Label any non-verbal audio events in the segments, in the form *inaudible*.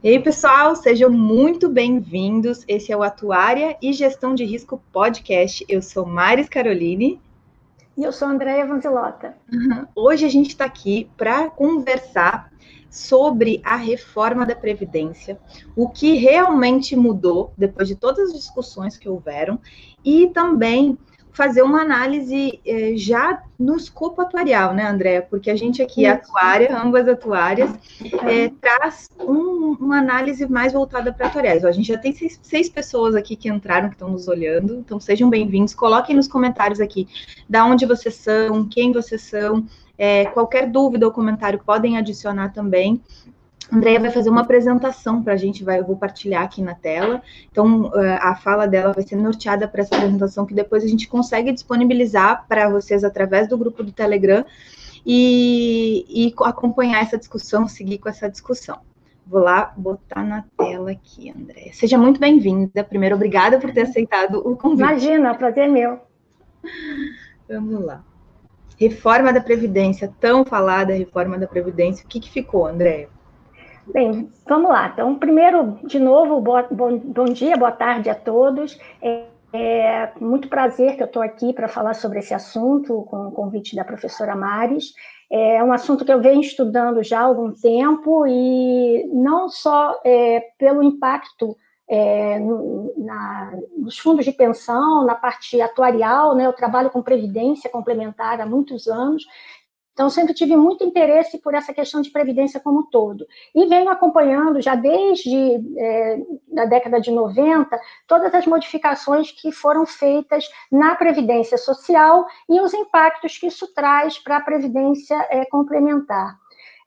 E aí, pessoal, sejam muito bem-vindos. Esse é o Atuária e Gestão de Risco Podcast. Eu sou Maris Caroline. E eu sou Andréia Vanzilota. Hoje a gente está aqui para conversar sobre a reforma da Previdência, o que realmente mudou depois de todas as discussões que houveram, e também fazer uma análise eh, já no escopo atuarial, né, Andréa? Porque a gente aqui, Isso. atuária, ambas atuárias, eh, traz um, uma análise mais voltada para atuariais. A gente já tem seis, seis, pessoas aqui que entraram, que estão nos olhando, então sejam bem-vindos. Coloquem nos comentários aqui da onde vocês são, quem vocês são, eh, qualquer dúvida ou comentário podem adicionar também. Andréia vai fazer uma apresentação para a gente, vai, eu vou partilhar aqui na tela. Então, eh, a fala dela vai ser norteada para essa apresentação, que depois a gente consegue disponibilizar para vocês através do grupo do Telegram e, e acompanhar essa discussão, seguir com essa discussão. Vou lá botar na tela aqui, Andréia. Seja muito bem-vinda. Primeiro, obrigada por ter aceitado o convite. Imagina, prazer é meu. Vamos lá. Reforma da Previdência, tão falada reforma da Previdência. O que, que ficou, Andréia? Bem, vamos lá. Então, primeiro, de novo, bom, bom dia, boa tarde a todos. É, é muito prazer que eu estou aqui para falar sobre esse assunto, com o convite da professora Mares. É um assunto que eu venho estudando já há algum tempo, e não só é, pelo impacto é, na, nos fundos de pensão, na parte atuarial, né, eu trabalho com previdência complementar há muitos anos, então, sempre tive muito interesse por essa questão de previdência como um todo. E venho acompanhando, já desde é, a década de 90, todas as modificações que foram feitas na previdência social e os impactos que isso traz para a previdência é, complementar.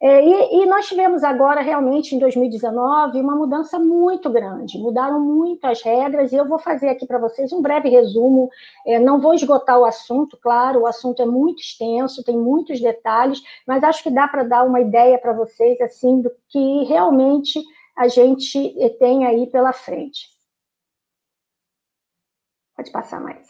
É, e, e, nós tivemos agora, realmente, em 2019, uma mudança muito grande. Mudaram muito as regras, e eu vou fazer aqui para vocês um breve resumo. É, não vou esgotar o assunto, claro, o assunto é muito extenso, tem muitos detalhes, mas acho que dá para dar uma ideia para vocês, assim, do que realmente a gente tem aí pela frente. Pode passar mais.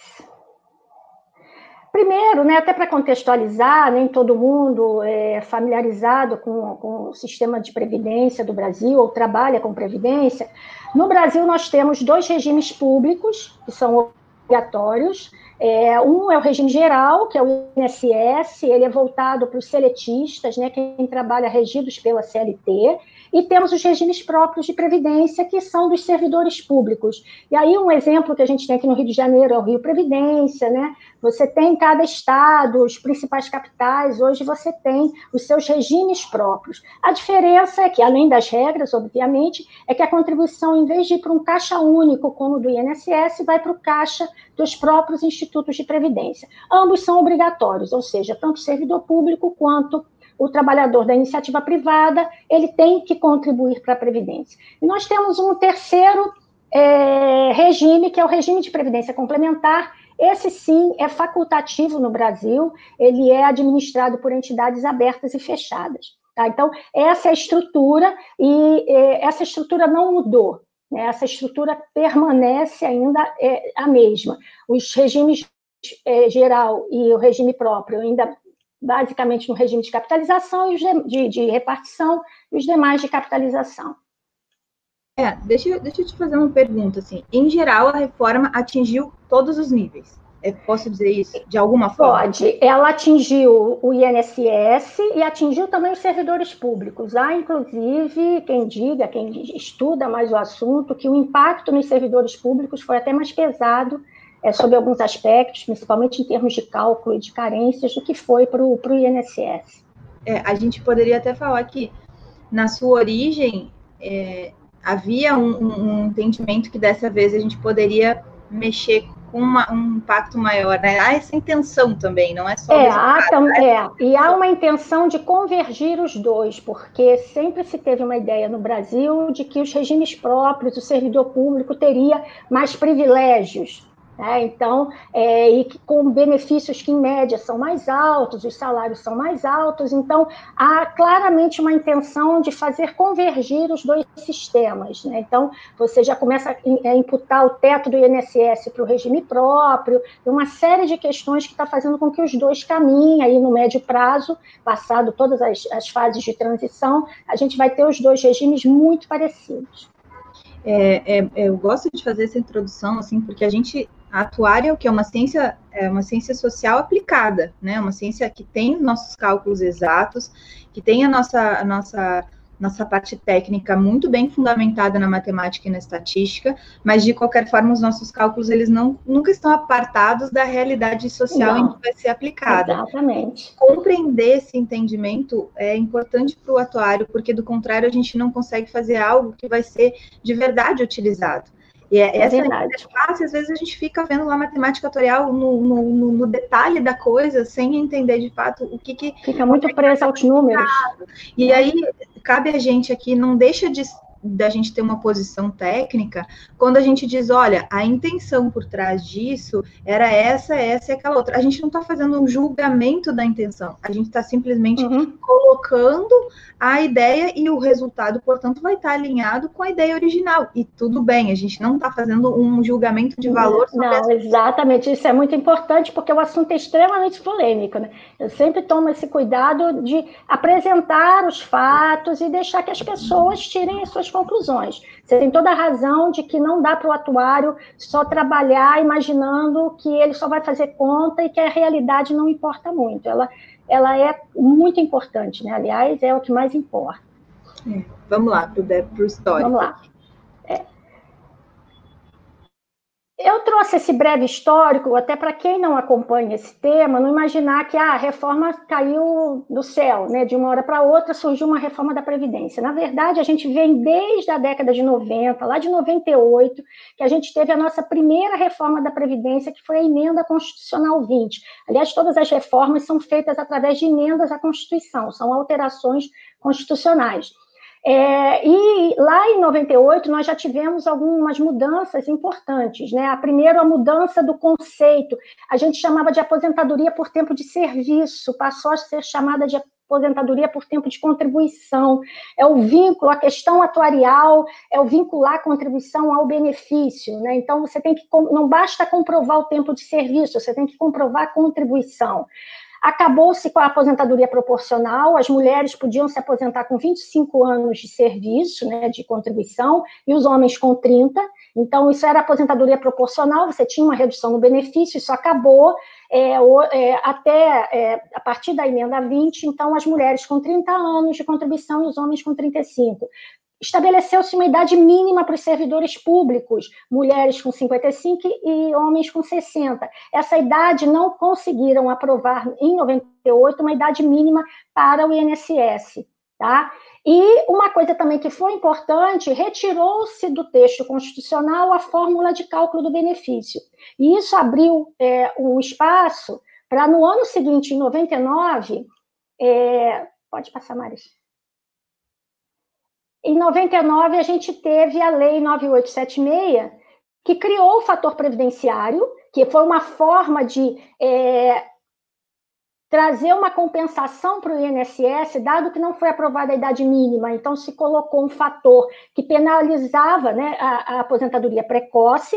Primeiro, né, até para contextualizar, nem todo mundo é familiarizado com, com o sistema de previdência do Brasil ou trabalha com previdência. No Brasil, nós temos dois regimes públicos que são obrigatórios. É, um é o regime geral, que é o INSS, ele é voltado para os seletistas, né, quem trabalha regidos pela CLT, e temos os regimes próprios de previdência, que são dos servidores públicos. E aí, um exemplo que a gente tem aqui no Rio de Janeiro é o Rio Previdência, né? Você tem em cada estado, os principais capitais, hoje você tem os seus regimes próprios. A diferença é que, além das regras, obviamente, é que a contribuição, em vez de ir para um caixa único, como o do INSS, vai para o caixa dos próprios institutos de previdência. Ambos são obrigatórios, ou seja, tanto o servidor público quanto o trabalhador da iniciativa privada, ele tem que contribuir para a Previdência. E nós temos um terceiro é, regime, que é o regime de previdência complementar. Esse sim é facultativo no Brasil, ele é administrado por entidades abertas e fechadas. Tá? Então, essa é a estrutura, e é, essa estrutura não mudou. Né? Essa estrutura permanece ainda é, a mesma. Os regimes é, geral e o regime próprio ainda basicamente no regime de capitalização e de, de, de repartição e os demais de capitalização. É, deixa, deixa eu te fazer uma pergunta, assim, em geral a reforma atingiu todos os níveis, é, posso dizer isso de alguma forma? Pode, ela atingiu o INSS e atingiu também os servidores públicos. Há, inclusive, quem diga, quem estuda mais o assunto, que o impacto nos servidores públicos foi até mais pesado é, sobre alguns aspectos, principalmente em termos de cálculo e de carências, do que foi para o INSS. É, a gente poderia até falar que, na sua origem, é, havia um, um, entendimento que dessa vez a gente poderia mexer com uma, um impacto maior, né? Há essa intenção também, não é só. É, há, tam, né? é, e há uma intenção de convergir os dois, porque sempre se teve uma ideia no Brasil de que os regimes próprios, o servidor público teria mais privilégios É, então, é, e com benefícios que, em média, são mais altos, os salários são mais altos. Então, há claramente uma intenção de fazer convergir os dois sistemas. Né? Então, você já começa a imputar o teto do INSS para o regime próprio, uma série de questões que está fazendo com que os dois caminhem aí no médio prazo, passado todas as, as fases de transição, a gente vai ter os dois regimes muito parecidos. É, é, eu gosto de fazer essa introdução, assim, porque a gente a atuária, que é uma ciência, é uma ciência social aplicada, né? Uma ciência que tem nossos cálculos exatos, que tem a nossa, a nossa nossa parte técnica muito bem fundamentada na matemática e na estatística, mas de qualquer forma os nossos cálculos eles não nunca estão apartados da realidade social não, em que vai ser aplicada. Exatamente. Compreender esse entendimento é importante para o atuário, porque do contrário a gente não consegue fazer algo que vai ser de verdade utilizado. E é, é essa interface, às vezes a gente fica vendo lá matemática tutorial no, no, no, detalhe da coisa, sem entender de fato o que que... Fica muito preso aos números. E aí, cabe a gente aqui, não deixa de da gente ter uma posição técnica, quando a gente diz, olha, a intenção por trás disso era essa, essa e aquela outra. A gente não está fazendo um julgamento da intenção, a gente está simplesmente uhum. colocando a ideia e o resultado, portanto, vai estar tá alinhado com a ideia original. E tudo bem, a gente não está fazendo um julgamento de valor. Não, essa... exatamente, isso é muito importante, porque o assunto é extremamente polêmico, né? Eu sempre tomo esse cuidado de apresentar os fatos e deixar que as pessoas tirem as suas conclusões. Você tem toda a razão de que não dá para o atuário só trabalhar imaginando que ele só vai fazer conta e que a realidade não importa muito. Ela, ela é muito importante, né? Aliás, é o que mais importa. É, vamos lá, para o histórico. Vamos lá. Eu trouxe esse breve histórico, até para quem não acompanha esse tema, não imaginar que ah, a reforma caiu do céu, né? de uma hora para outra surgiu uma reforma da Previdência. Na verdade, a gente vem desde a década de 90, lá de 98, que a gente teve a nossa primeira reforma da Previdência, que foi a Emenda Constitucional 20. Aliás, todas as reformas são feitas através de emendas à Constituição, são alterações constitucionais. É, e lá em 98 nós já tivemos algumas mudanças importantes, né? A primeira a mudança do conceito, a gente chamava de aposentadoria por tempo de serviço, passou a ser chamada de aposentadoria por tempo de contribuição. É o vínculo, a questão atuarial é o vincular a contribuição ao benefício, né? Então você tem que não basta comprovar o tempo de serviço, você tem que comprovar a contribuição. Acabou-se com a aposentadoria proporcional, as mulheres podiam se aposentar com 25 anos de serviço, né, de contribuição, e os homens com 30. Então, isso era aposentadoria proporcional, você tinha uma redução no benefício, isso acabou é, é, até é, a partir da emenda 20, então as mulheres com 30 anos de contribuição e os homens com 35 estabeleceu-se uma idade mínima para os servidores públicos, mulheres com 55 e homens com 60. Essa idade não conseguiram aprovar em 98 uma idade mínima para o INSS, tá? E uma coisa também que foi importante, retirou-se do texto constitucional a fórmula de cálculo do benefício. E isso abriu é, um espaço para, no ano seguinte, em 99, é... pode passar, Maris. Em 99, a gente teve a Lei 9876, que criou o fator previdenciário, que foi uma forma de é, trazer uma compensação para o INSS, dado que não foi aprovada a idade mínima, então se colocou um fator que penalizava né, a, a aposentadoria precoce,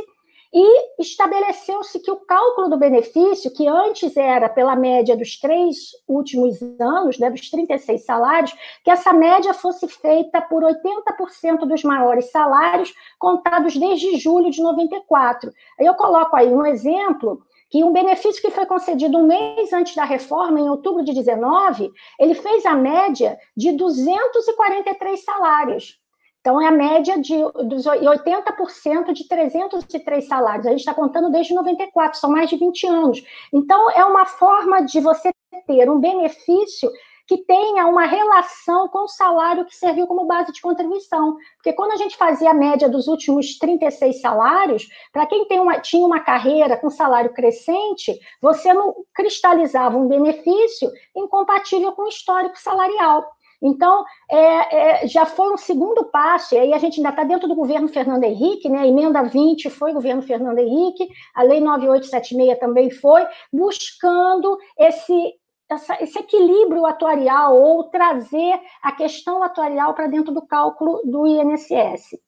e estabeleceu-se que o cálculo do benefício, que antes era pela média dos três últimos anos, né, dos 36 salários, que essa média fosse feita por 80% dos maiores salários, contados desde julho de 94. Eu coloco aí um exemplo que um benefício que foi concedido um mês antes da reforma, em outubro de 19, ele fez a média de 243 salários. Então, é a média de dos 80% de 303 salários. A gente está contando desde 94, são mais de 20 anos. Então, é uma forma de você ter um benefício que tenha uma relação com o salário que serviu como base de contribuição. Porque quando a gente fazia a média dos últimos 36 salários, para quem uma, tinha uma carreira com salário crescente, você não cristalizava um benefício incompatível com o histórico salarial. Então, é, é, já foi um segundo passo, e aí a gente ainda está dentro do governo Fernando Henrique, né? A emenda 20 foi governo Fernando Henrique, a lei 9876 também foi, buscando esse, essa, esse equilíbrio atuarial ou trazer a questão atuarial para dentro do cálculo do INSS.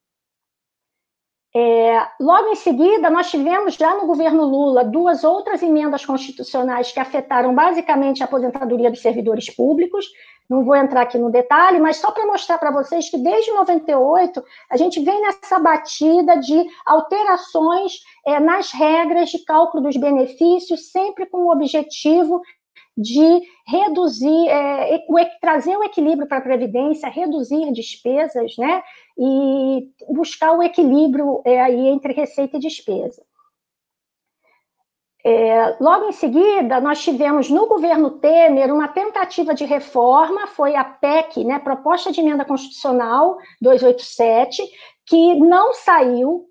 É, logo em seguida, nós tivemos já no governo Lula duas outras emendas constitucionais que afetaram basicamente a aposentadoria dos servidores públicos. Não vou entrar aqui no detalhe, mas só para mostrar para vocês que desde 98 a gente vem nessa batida de alterações é, nas regras de cálculo dos benefícios, sempre com o objetivo de reduzir, é, trazer o equilíbrio para a Previdência, reduzir despesas, né? E buscar o equilíbrio é, aí entre receita e despesa. É, logo em seguida, nós tivemos no governo Temer uma tentativa de reforma, foi a PEC, né, Proposta de Emenda Constitucional 287, que não saiu,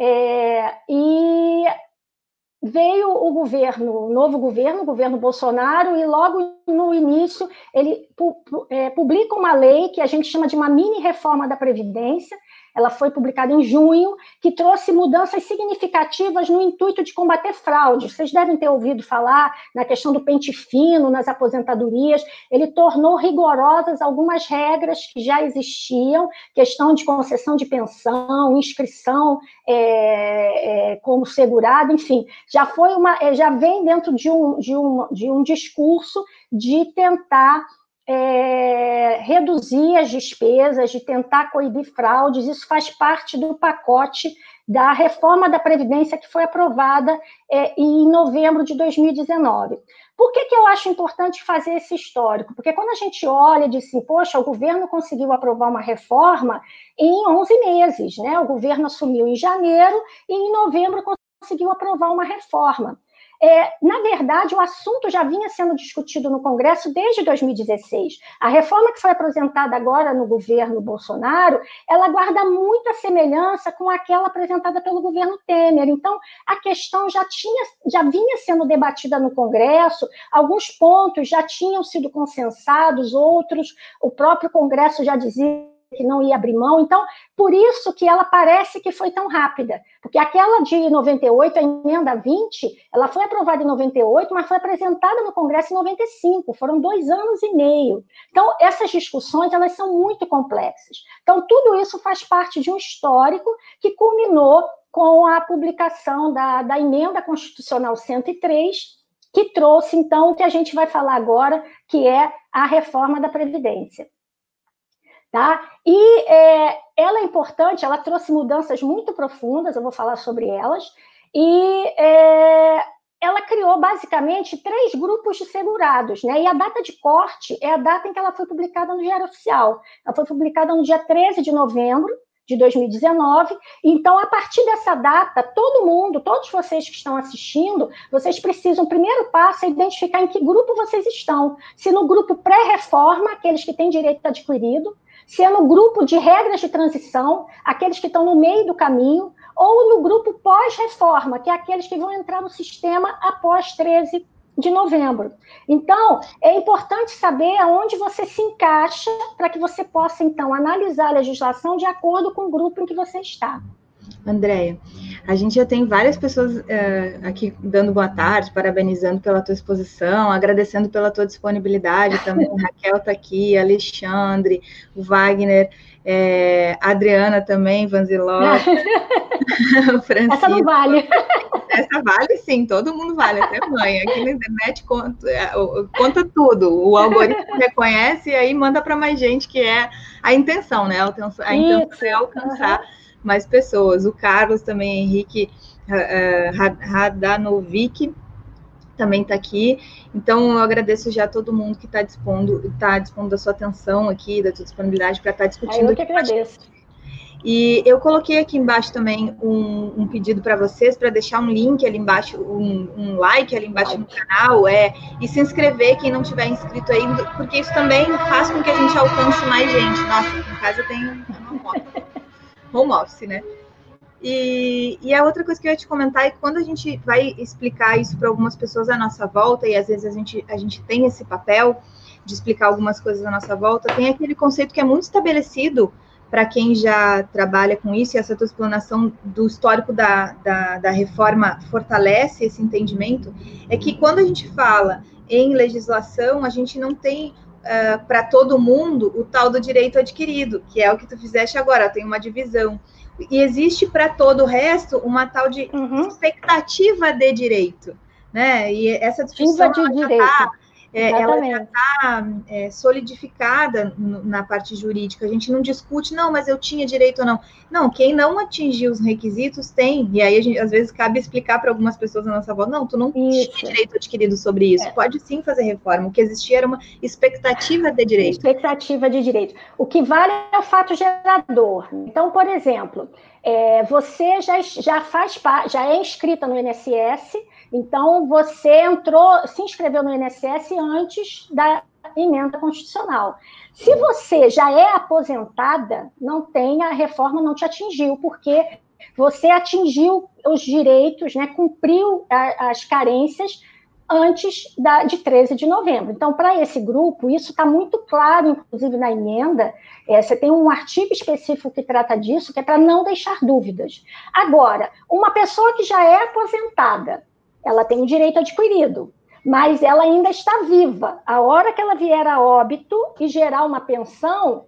é, e veio o governo, o novo governo, o governo Bolsonaro, e logo no início ele é, publica uma lei que a gente chama de uma mini reforma da Previdência, ela foi publicada em junho, que trouxe mudanças significativas no intuito de combater fraude. Vocês devem ter ouvido falar na questão do pente fino nas aposentadorias. Ele tornou rigorosas algumas regras que já existiam, questão de concessão de pensão, inscrição é, é, como segurado, enfim, já foi uma, é, já vem dentro de um, de um, de um discurso de tentar é, reduzir as despesas, de tentar coibir fraudes, isso faz parte do pacote da reforma da Previdência que foi aprovada é, em novembro de 2019. Por que, que eu acho importante fazer esse histórico? Porque quando a gente olha e diz assim, poxa, o governo conseguiu aprovar uma reforma em 11 meses, né? O governo assumiu em janeiro e em novembro conseguiu aprovar uma reforma. É, na verdade, o assunto já vinha sendo discutido no Congresso desde 2016. A reforma que foi apresentada agora no governo Bolsonaro, ela guarda muita semelhança com aquela apresentada pelo governo Temer. Então, a questão já tinha, já vinha sendo debatida no Congresso, alguns pontos já tinham sido consensados, outros o próprio Congresso já dizia que não ia abrir mão. Então, por isso que ela parece que foi tão rápida. Porque aquela de 98, a emenda 20, ela foi aprovada em 98, mas foi apresentada no Congresso em 95. Foram dois anos e meio. Então, essas discussões, elas são muito complexas. Então, tudo isso faz parte de um histórico que culminou com a publicação da, da emenda constitucional 103, que trouxe, então, o que a gente vai falar agora, que é a reforma da Previdência. Tá? E é, ela é importante, ela trouxe mudanças muito profundas, eu vou falar sobre elas, e é, ela criou basicamente três grupos de segurados, né? E a data de corte é a data em que ela foi publicada no Diário Oficial. Ela foi publicada no dia 13 de novembro de 2019. Então, a partir dessa data, todo mundo, todos vocês que estão assistindo, vocês precisam, o primeiro passo é identificar em que grupo vocês estão. Se no grupo pré-reforma, aqueles que têm direito adquirido, se no grupo de regras de transição, aqueles que estão no meio do caminho, ou no grupo pós-reforma, que é aqueles que vão entrar no sistema após 13 de novembro. Então, é importante saber aonde você se encaixa para que você possa, então, analisar a legislação de acordo com o grupo em que você está. Andréia, a gente já tem várias pessoas uh, aqui dando boa tarde, parabenizando pela tua exposição, agradecendo pela tua disponibilidade também. *laughs* Raquel está aqui, Alexandre, o Wagner, é, Adriana também, *laughs* Francisco. Essa não vale. Essa vale sim, todo mundo vale, até mãe. Aqui na internet conta, é, conta tudo. O algoritmo reconhece e aí manda para mais gente, que é a intenção, né? A intenção, a intenção é alcançar. Uhum mais pessoas. O Carlos também, Henrique uh, Radanovic, também está aqui. Então, eu agradeço já a todo mundo que está dispondo, tá dispondo da sua atenção aqui, da sua disponibilidade para estar tá discutindo. eu que agradeço. E eu coloquei aqui embaixo também um, um pedido para vocês para deixar um link ali embaixo, um, um like ali embaixo like. no canal, é, e se inscrever quem não tiver inscrito ainda, porque isso também faz com que a gente alcance mais gente. Nossa, aqui em casa tem uma foto *laughs* home office, né? E, e, a outra coisa que eu ia te comentar é que quando a gente vai explicar isso para algumas pessoas à nossa volta, e às vezes a gente, a gente tem esse papel de explicar algumas coisas à nossa volta, tem aquele conceito que é muito estabelecido para quem já trabalha com isso, e essa tua explanação do histórico da, da, da reforma fortalece esse entendimento, é que quando a gente fala em legislação, a gente não tem uh, para todo mundo o tal do direito adquirido, que é o que tu fizeste agora, tem uma divisão. E existe para todo o resto uma tal de uhum. expectativa de direito. Né? E essa discussão de direito. Tá é, ela já está é, solidificada na parte jurídica. A gente não discute, não, mas eu tinha direito ou não. Não, quem não atingiu os requisitos tem. E aí, gente, às vezes, cabe explicar para algumas pessoas na nossa volta: não, tu não isso. tinha direito adquirido sobre isso. É. Pode sim fazer reforma. O que existia era uma expectativa de direito. Expectativa de direito. O que vale é o fato gerador. Então, por exemplo, é, você já, já faz já é inscrita no INSS então, você entrou, se inscreveu no INSS antes da emenda constitucional. Se você já é aposentada, não tem, a reforma não te atingiu, porque você atingiu os direitos, né, cumpriu a, as carências antes da, de 13 de novembro. Então, para esse grupo, isso está muito claro, inclusive na emenda, é, você tem um artigo específico que trata disso, que é para não deixar dúvidas. Agora, uma pessoa que já é aposentada, ela tem o direito adquirido, mas ela ainda está viva. A hora que ela vier a óbito e gerar uma pensão,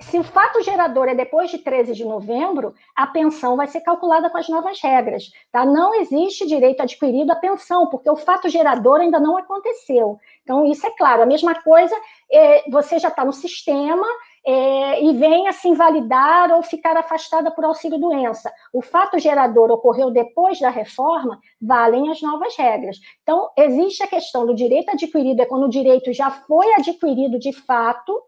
se o fato gerador é depois de 13 de novembro, a pensão vai ser calculada com as novas regras. Tá? Não existe direito adquirido à pensão, porque o fato gerador ainda não aconteceu. Então, isso é claro. A mesma coisa, é, você já está no sistema, é, e venha se invalidar ou ficar afastada por auxílio-doença. O fato gerador ocorreu depois da reforma, valem as novas regras. Então, existe a questão do direito adquirido, é quando o direito já foi adquirido de fato,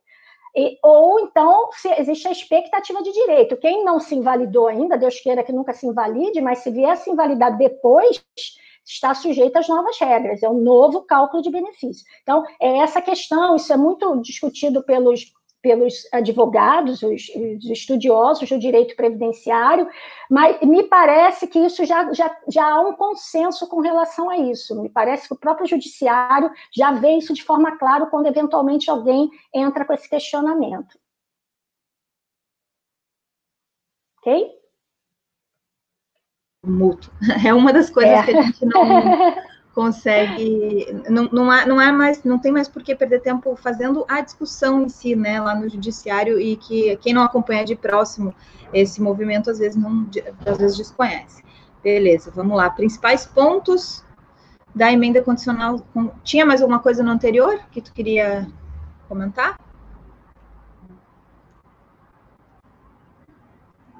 e, ou então existe a expectativa de direito. Quem não se invalidou ainda, Deus queira que nunca se invalide, mas se vier a se invalidar depois, está sujeito às novas regras, é um novo cálculo de benefício. Então, é essa questão, isso é muito discutido pelos pelos advogados, os, os, estudiosos do direito previdenciário, mas me parece que isso já, já, já há um consenso com relação a isso. Me parece que o próprio judiciário já vê isso de forma clara quando eventualmente alguém entra com esse questionamento. Ok? Mútuo. *laughs* É uma das coisas é. que a gente não, *laughs* consegue não, não, há, não é mais não tem mais por que perder tempo fazendo a discussão em si né lá no judiciário e que quem não acompanha de próximo esse movimento às vezes não às vezes desconhece. Beleza vamos lá. Principais pontos da emenda condicional tinha mais alguma coisa no anterior que tu queria comentar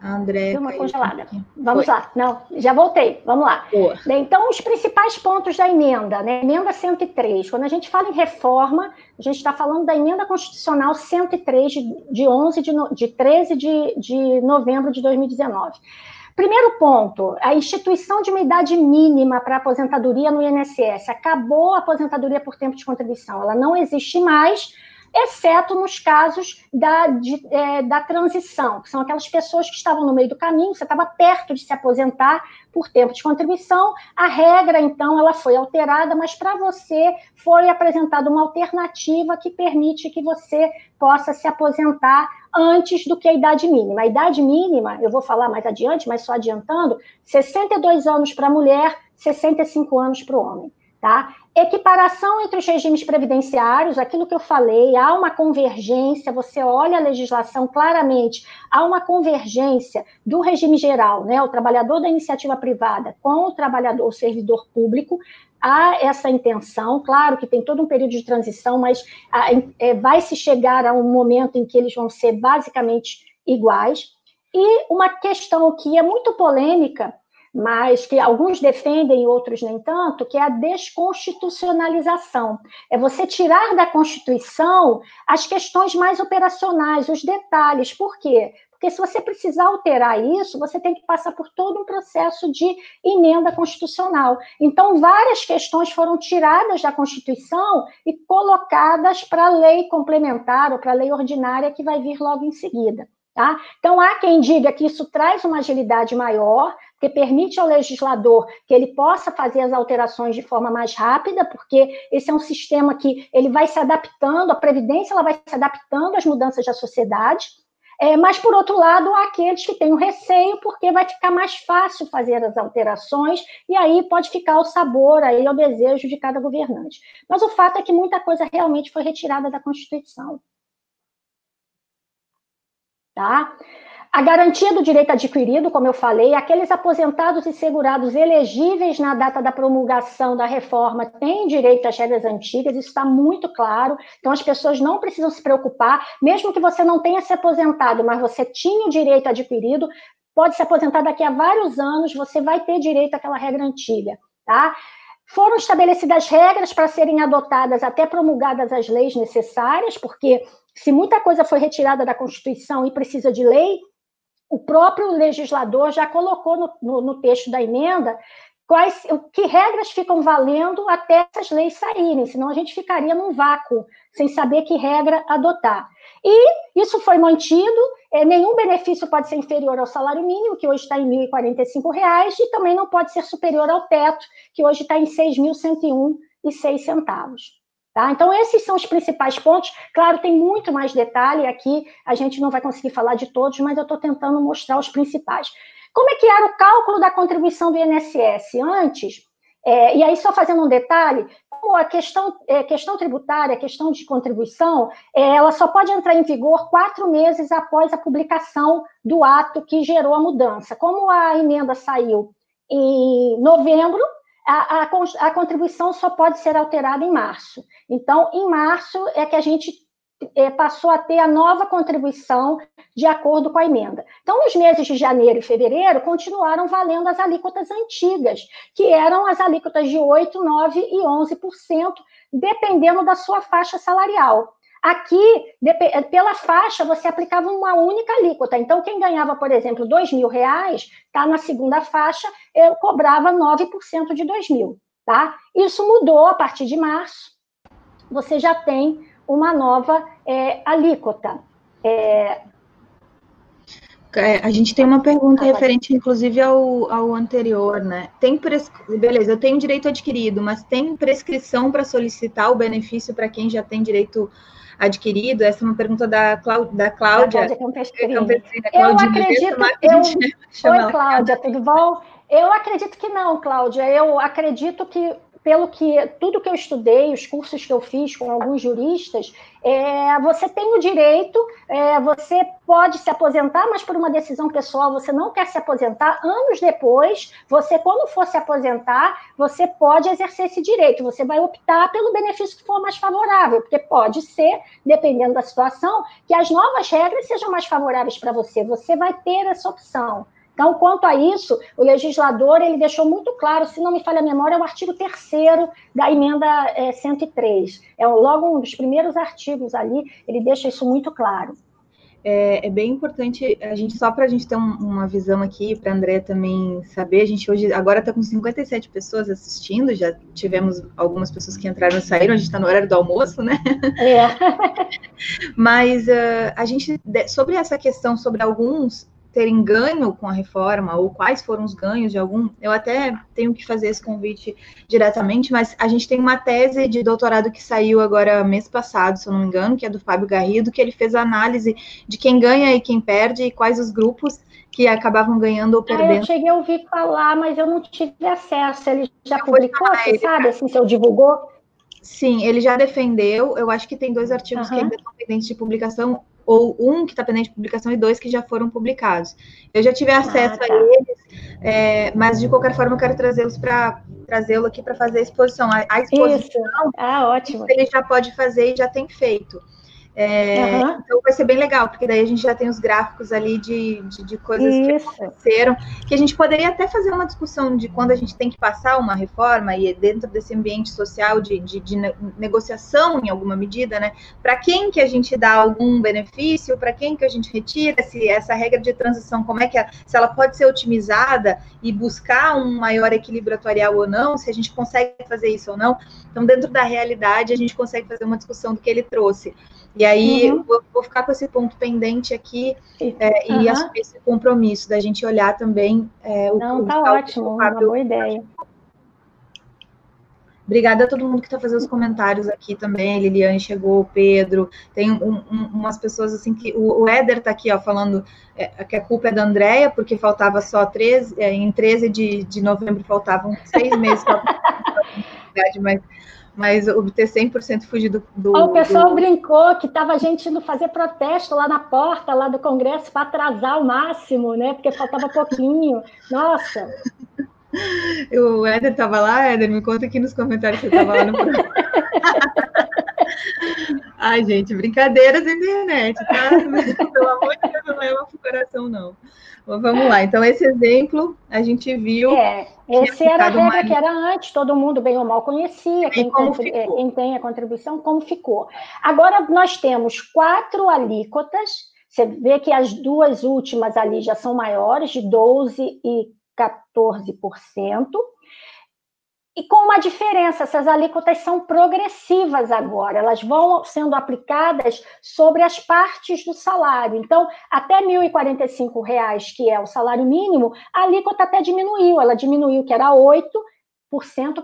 André. Deu uma congelada. Vamos Foi. lá. Não, já voltei. Vamos lá. Bem, então, os principais pontos da emenda, né? Emenda 103. Quando a gente fala em reforma, a gente está falando da emenda constitucional 103 de, de 11 de, de 13 de, de novembro de 2019. Primeiro ponto, a instituição de uma idade mínima para aposentadoria no INSS. Acabou a aposentadoria por tempo de contribuição. Ela não existe mais exceto nos casos da, de, é, da transição, que são aquelas pessoas que estavam no meio do caminho, você estava perto de se aposentar por tempo de contribuição, a regra, então, ela foi alterada, mas para você foi apresentada uma alternativa que permite que você possa se aposentar antes do que a idade mínima. A idade mínima, eu vou falar mais adiante, mas só adiantando, 62 anos para a mulher, 65 anos para o homem. Tá? Equiparação entre os regimes previdenciários, aquilo que eu falei, há uma convergência, você olha a legislação claramente, há uma convergência do regime geral, né, o trabalhador da iniciativa privada com o trabalhador, o servidor público, há essa intenção, claro que tem todo um período de transição, mas é, vai se chegar a um momento em que eles vão ser basicamente iguais. E uma questão que é muito polêmica, mas que alguns defendem e outros nem tanto, que é a desconstitucionalização. É você tirar da Constituição as questões mais operacionais, os detalhes. Por quê? Porque se você precisar alterar isso, você tem que passar por todo um processo de emenda constitucional. Então, várias questões foram tiradas da Constituição e colocadas para a lei complementar ou para a lei ordinária que vai vir logo em seguida. Tá? Então, há quem diga que isso traz uma agilidade maior, que permite ao legislador que ele possa fazer as alterações de forma mais rápida, porque esse é um sistema que ele vai se adaptando, a previdência ela vai se adaptando às mudanças da sociedade. É, mas, por outro lado, há aqueles que têm o receio, porque vai ficar mais fácil fazer as alterações, e aí pode ficar o sabor, aí o desejo de cada governante. Mas o fato é que muita coisa realmente foi retirada da Constituição. Tá? A garantia do direito adquirido, como eu falei, aqueles aposentados e segurados elegíveis na data da promulgação da reforma têm direito às regras antigas, isso está muito claro. Então, as pessoas não precisam se preocupar, mesmo que você não tenha se aposentado, mas você tinha o direito adquirido, pode se aposentar daqui a vários anos, você vai ter direito àquela regra antiga, tá? Foram estabelecidas regras para serem adotadas até promulgadas as leis necessárias, porque se muita coisa foi retirada da Constituição e precisa de lei, o próprio legislador já colocou no, no, no texto da emenda quais, que regras ficam valendo até essas leis saírem, senão a gente ficaria num vácuo, sem saber que regra adotar. E isso foi mantido, é, nenhum benefício pode ser inferior ao salário mínimo, que hoje está em R$ 1.045, e também não pode ser superior ao teto, que hoje está em R$ 6.101,06. Tá? Então, esses são os principais pontos. Claro, tem muito mais detalhe aqui, a gente não vai conseguir falar de todos, mas eu estou tentando mostrar os principais. Como é que era o cálculo da contribuição do INSS? Antes, é, e aí só fazendo um detalhe, como a questão, é, questão tributária, a questão de contribuição, é, ela só pode entrar em vigor quatro meses após a publicação do ato que gerou a mudança. Como a emenda saiu em novembro, a, a, a, contribuição só pode ser alterada em março. Então, em março é que a gente é, passou a ter a nova contribuição de acordo com a emenda. Então, nos meses de janeiro e fevereiro, continuaram valendo as alíquotas antigas, que eram as alíquotas de 8%, 9% e 11%, dependendo da sua faixa salarial. Aqui, pela faixa, você aplicava uma única alíquota. Então, quem ganhava, por exemplo, dois mil reais, tá na segunda faixa, eu cobrava 9% de dois mil, tá? Isso mudou a partir de março. Você já tem uma nova é, alíquota. É... É, a gente tem uma pergunta ah, referente, inclusive, ao, ao anterior, né? Tem pres... Beleza, eu tenho direito adquirido, mas tem prescrição para solicitar o benefício para quem já tem direito adquirido? Essa é uma pergunta da, Clá... da Cláudia. Da Cláudia eu acredito. Eu... *laughs* Oi, Cláudia, tudo bom? Eu acredito que não, Cláudia. Eu acredito que pelo que tudo que eu estudei, os cursos que eu fiz com alguns juristas, é, você tem o direito, é, você pode se aposentar, mas por uma decisão pessoal você não quer se aposentar. Anos depois, você, quando for se aposentar, você pode exercer esse direito. Você vai optar pelo benefício que for mais favorável, porque pode ser, dependendo da situação, que as novas regras sejam mais favoráveis para você. Você vai ter essa opção. Então, quanto a isso, o legislador ele deixou muito claro, se não me falha a memória, é o artigo 3 da emenda é, 103. É logo um dos primeiros artigos ali, ele deixa isso muito claro. É, é, bem importante, a gente só para a gente ter um, uma visão aqui, para a André também saber, a gente hoje agora está com 57 pessoas assistindo, já tivemos algumas pessoas que entraram e saíram, a gente está no horário do almoço, né? É. *laughs* Mas uh, a gente, sobre essa questão, sobre alguns terem ganho com a reforma ou quais foram os ganhos de algum, eu até tenho que fazer esse convite diretamente, mas a gente tem uma tese de doutorado que saiu agora mês passado, se eu não me engano, que é do Fábio Garrido, que ele fez a análise de quem ganha e quem perde e quais os grupos que acabavam ganhando ou perdendo. Ah, eu cheguei a ouvir falar, mas eu não tive acesso. Ele já eu publicou, você sabe, assim, se eu divulgou? Sim, ele já defendeu. Eu acho que tem dois artigos uhum. que ainda estão pendentes de publicação ou um que está pendente de publicação e dois que já foram publicados. Eu já tive acesso ah, tá. a eles, é, mas de qualquer forma eu quero trazê-los para trazê-lo aqui para fazer a exposição. A, a exposição, ah, ótimo. ele já pode fazer e já tem feito. É, uhum. Então vai ser bem legal, porque daí a gente já tem os gráficos ali de, de, de coisas Isso. que aconteceram, que a gente poderia até fazer uma discussão de quando a gente tem que passar uma reforma e dentro desse ambiente social de, de, de negociação em alguma medida, né? Para quem que a gente dá algum benefício, para quem que a gente retira, se essa regra de transição, como é que se ela pode ser otimizada e buscar um maior equilíbrio atuarial ou não, se a gente consegue fazer isso ou não. Então, dentro da realidade, a gente consegue fazer uma discussão do que ele trouxe. E aí uhum. vou, vou, ficar com esse ponto pendente aqui é, uhum. e assumir esse compromisso da gente olhar também é, o Não, tá ótimo, uma boa ideia. Obrigada a todo mundo que está fazendo os comentários aqui também. Liliane chegou, Pedro. Tem um, um, umas pessoas assim que. O, o Éder está aqui, ó, falando é, que a culpa é da Andréia, porque faltava só 13, é, em 13 de, de novembro faltavam seis meses para *laughs* mas, mas obter 100% fugido do. O pessoal do... brincou que estava a gente indo fazer protesto lá na porta lá do Congresso para atrasar o máximo, né? Porque faltava pouquinho. Nossa! O Éder estava lá, Éder, me conta aqui nos comentários se você estava lá no *laughs* Ai, gente, brincadeiras da internet, tá? Pelo amor de Deus, não leva pro coração, não. Vamos lá, então esse exemplo a gente viu. É, esse era a regra que era antes, todo mundo bem ou mal conhecia, quem, quem tem a contribuição, como ficou. Agora nós temos quatro alíquotas, você vê que as duas últimas ali já são maiores, de 12 e 14%. E com uma diferença, essas alíquotas são progressivas agora, elas vão sendo aplicadas sobre as partes do salário. Então, até R$ 1.045, que é o salário mínimo, a alíquota até diminuiu, ela diminuiu, que era 8%,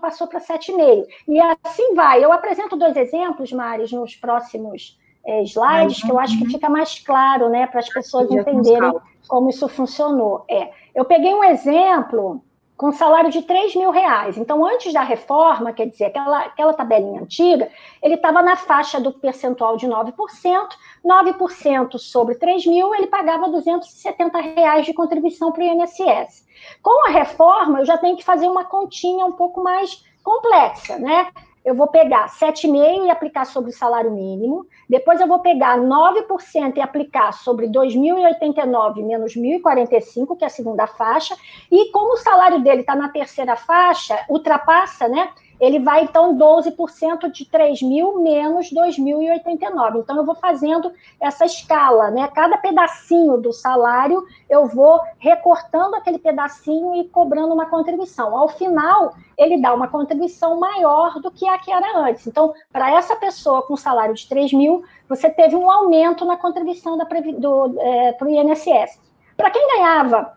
passou para 7,5%. E assim vai. Eu apresento dois exemplos, Maris, nos próximos é, slides, que eu acho que uhum. fica mais claro, né, para as pessoas entenderem como isso funcionou. É, eu peguei um exemplo com salário de 3 mil reais. Então, antes da reforma, quer dizer, aquela, aquela tabelinha antiga, ele estava na faixa do percentual de 9%, 9% sobre 3 mil, ele pagava 270 reais de contribuição para o INSS. Com a reforma, eu já tenho que fazer uma continha um pouco mais complexa, né? Eu vou pegar 7,5% e aplicar sobre o salário mínimo, depois eu vou pegar 9% e aplicar sobre 2.089 menos 1.045, que é a segunda faixa, e como o salário dele está na terceira faixa, ultrapassa, né? Ele vai, então, 12% de 3 mil menos 2.089. Então, eu vou fazendo essa escala, né? Cada pedacinho do salário, eu vou recortando aquele pedacinho e cobrando uma contribuição. Ao final, ele dá uma contribuição maior do que a que era antes. Então, para essa pessoa com salário de 3 mil, você teve um aumento na contribuição para o INSS. Para quem ganhava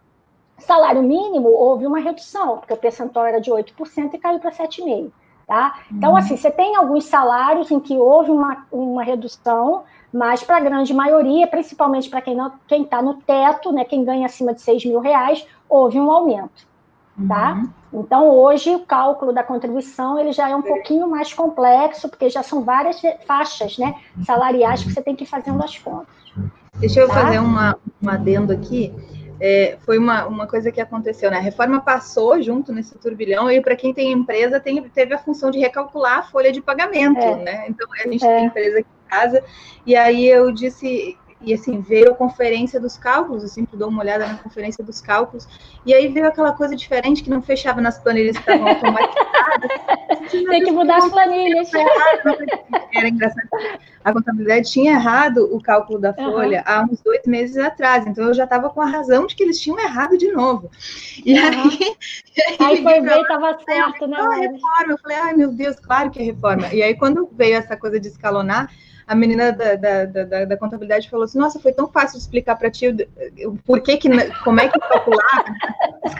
Salário mínimo, houve uma redução, porque o percentual era de 8% e caiu para 7,5%. Tá? Então, uhum. assim, você tem alguns salários em que houve uma, uma redução, mas para a grande maioria, principalmente para quem está no teto, né, quem ganha acima de 6 mil reais, houve um aumento. Tá? Uhum. Então, hoje, o cálculo da contribuição ele já é um pouquinho mais complexo, porque já são várias faixas né, salariais que você tem que ir fazendo as contas. Deixa eu tá? fazer uma, um adendo aqui é, foi uma, uma coisa que aconteceu, né? A reforma passou junto nesse turbilhão, e para quem tem empresa, tem, teve a função de recalcular a folha de pagamento, é. né? Então, a gente é. tem empresa aqui em casa, e aí eu disse, e assim, veio a conferência dos cálculos, eu sempre dou uma olhada na conferência dos cálculos, e aí veio aquela coisa diferente que não fechava nas planilhas que estavam automatizadas. Tem que mudar as planilhas. Era engraçado. A contabilidade tinha errado o cálculo da folha uhum. há uns dois meses atrás, então eu já estava com a razão de que eles tinham errado de novo. E uhum. aí, aí foi ver, estava certo, né? Reforma, eu falei, ai meu Deus, claro que é reforma. E aí, quando veio essa coisa de escalonar, a menina da, da, da, da, contabilidade falou assim: Nossa, foi tão fácil de explicar para ti o, por que, que como é que calcular.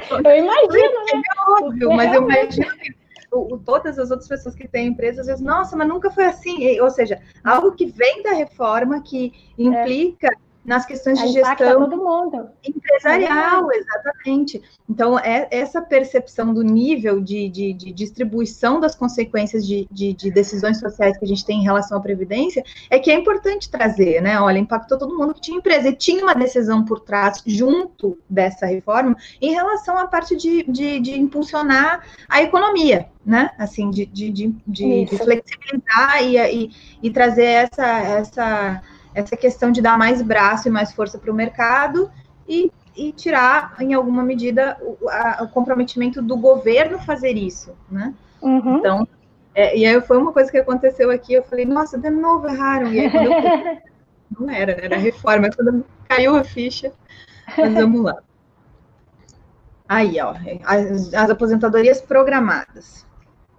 *laughs* Eu imagino, né? É óbvio, mas eu imagino que o, todas as outras pessoas que têm empresas, vezes, nossa, mas nunca foi assim. Ou seja, algo que vem da reforma que implica. É nas questões de gestão empresarial, exatamente. Então, é essa percepção do nível de, de, de distribuição das consequências de, de, de, decisões sociais que a gente tem em relação à Previdência é que é importante trazer, né? Olha, impactou todo mundo que tinha empresa e tinha uma decisão por trás, junto dessa reforma, em relação à parte de, de, de impulsionar a economia, né? Assim, de, de, de, de flexibilizar e, e, e trazer essa. essa essa questão de dar mais braço e mais força para o mercado e, e, tirar, em alguma medida, o, a, o, comprometimento do governo fazer isso, né? Uhum. Então, é, e aí foi uma coisa que aconteceu aqui, eu falei, nossa, de novo erraram. E aí, quando eu... *laughs* não era, era reforma, quando caiu a ficha, mas vamos lá. Aí, ó, as, as aposentadorias programadas.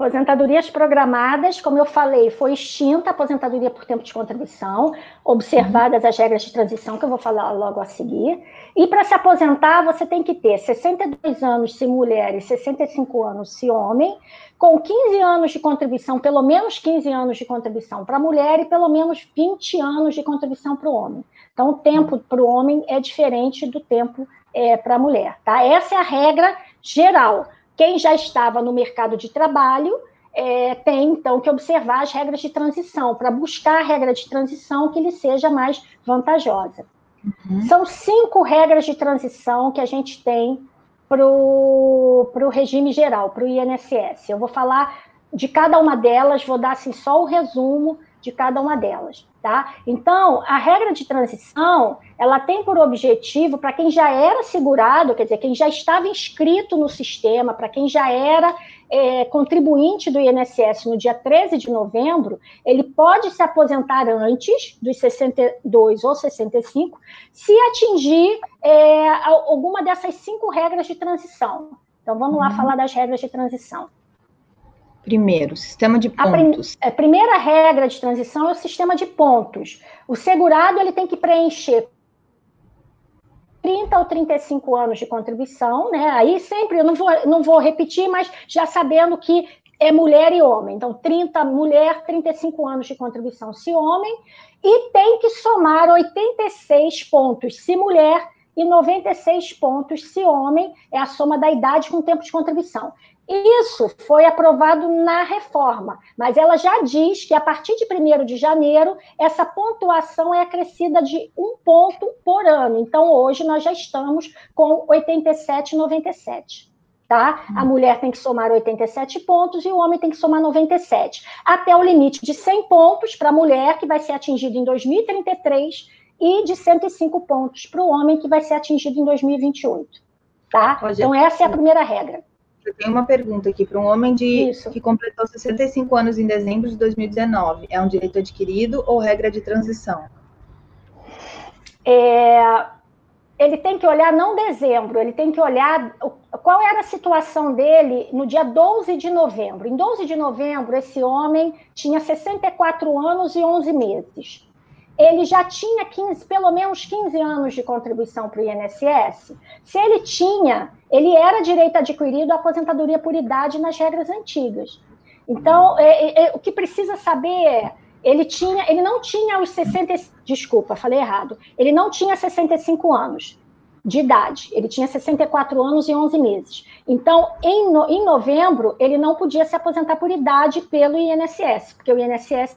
Aposentadorias programadas, como eu falei, foi extinta a aposentadoria por tempo de contribuição, observadas as regras de transição, que eu vou falar logo a seguir. E para se aposentar, você tem que ter 62 anos se mulher e 65 anos se homem, com 15 anos de contribuição, pelo menos 15 anos de contribuição para a mulher e pelo menos 20 anos de contribuição para o homem. Então, o tempo para o homem é diferente do tempo é, para a mulher. Tá? Essa é a regra geral. Quem já estava no mercado de trabalho é, tem, então, que observar as regras de transição, para buscar a regra de transição que lhe seja mais vantajosa. Uhum. São cinco regras de transição que a gente tem para o regime geral, para o INSS. Eu vou falar de cada uma delas, vou dar assim, só o resumo de cada uma delas, tá? Então, a regra de transição, ela tem por objetivo, para quem já era segurado, quer dizer, quem já estava inscrito no sistema, para quem já era é, contribuinte do INSS no dia 13 de novembro, ele pode se aposentar antes dos 62 ou 65, se atingir é, alguma dessas cinco regras de transição. Então, vamos lá uhum. falar das regras de transição. Primeiro, sistema de pontos. A, prim a primeira regra de transição é o sistema de pontos. O segurado ele tem que preencher 30 ou 35 anos de contribuição, né? Aí sempre, eu não vou, não vou repetir, mas já sabendo que é mulher e homem. Então, 30 mulher, 35 anos de contribuição se homem, e tem que somar 86 pontos se mulher e 96 pontos se homem, é a soma da idade com o tempo de contribuição. Isso foi aprovado na reforma, mas ela já diz que a partir de 1 de janeiro, essa pontuação é acrescida de um ponto por ano. Então, hoje, nós já estamos com 87,97. Tá? A mulher tem que somar 87 pontos e o homem tem que somar 97, até o limite de 100 pontos para a mulher, que vai ser atingido em 2033, e de 105 pontos para o homem, que vai ser atingido em 2028. Tá? Então, essa é a primeira regra. Eu tenho uma pergunta aqui para um homem de, que completou 65 anos em dezembro de 2019. É um direito adquirido ou regra de transição? É, ele tem que olhar não dezembro, ele tem que olhar qual era a situação dele no dia 12 de novembro. Em 12 de novembro, esse homem tinha 64 anos e 11 meses ele já tinha 15, pelo menos 15 anos de contribuição para o INSS. Se ele tinha, ele era direito adquirido à aposentadoria por idade nas regras antigas. Então, é, é, é, o que precisa saber é, ele tinha, ele não tinha os 60, desculpa, falei errado. Ele não tinha 65 anos de idade. Ele tinha 64 anos e 11 meses. Então, em, no, em novembro, ele não podia se aposentar por idade pelo INSS, porque o INSS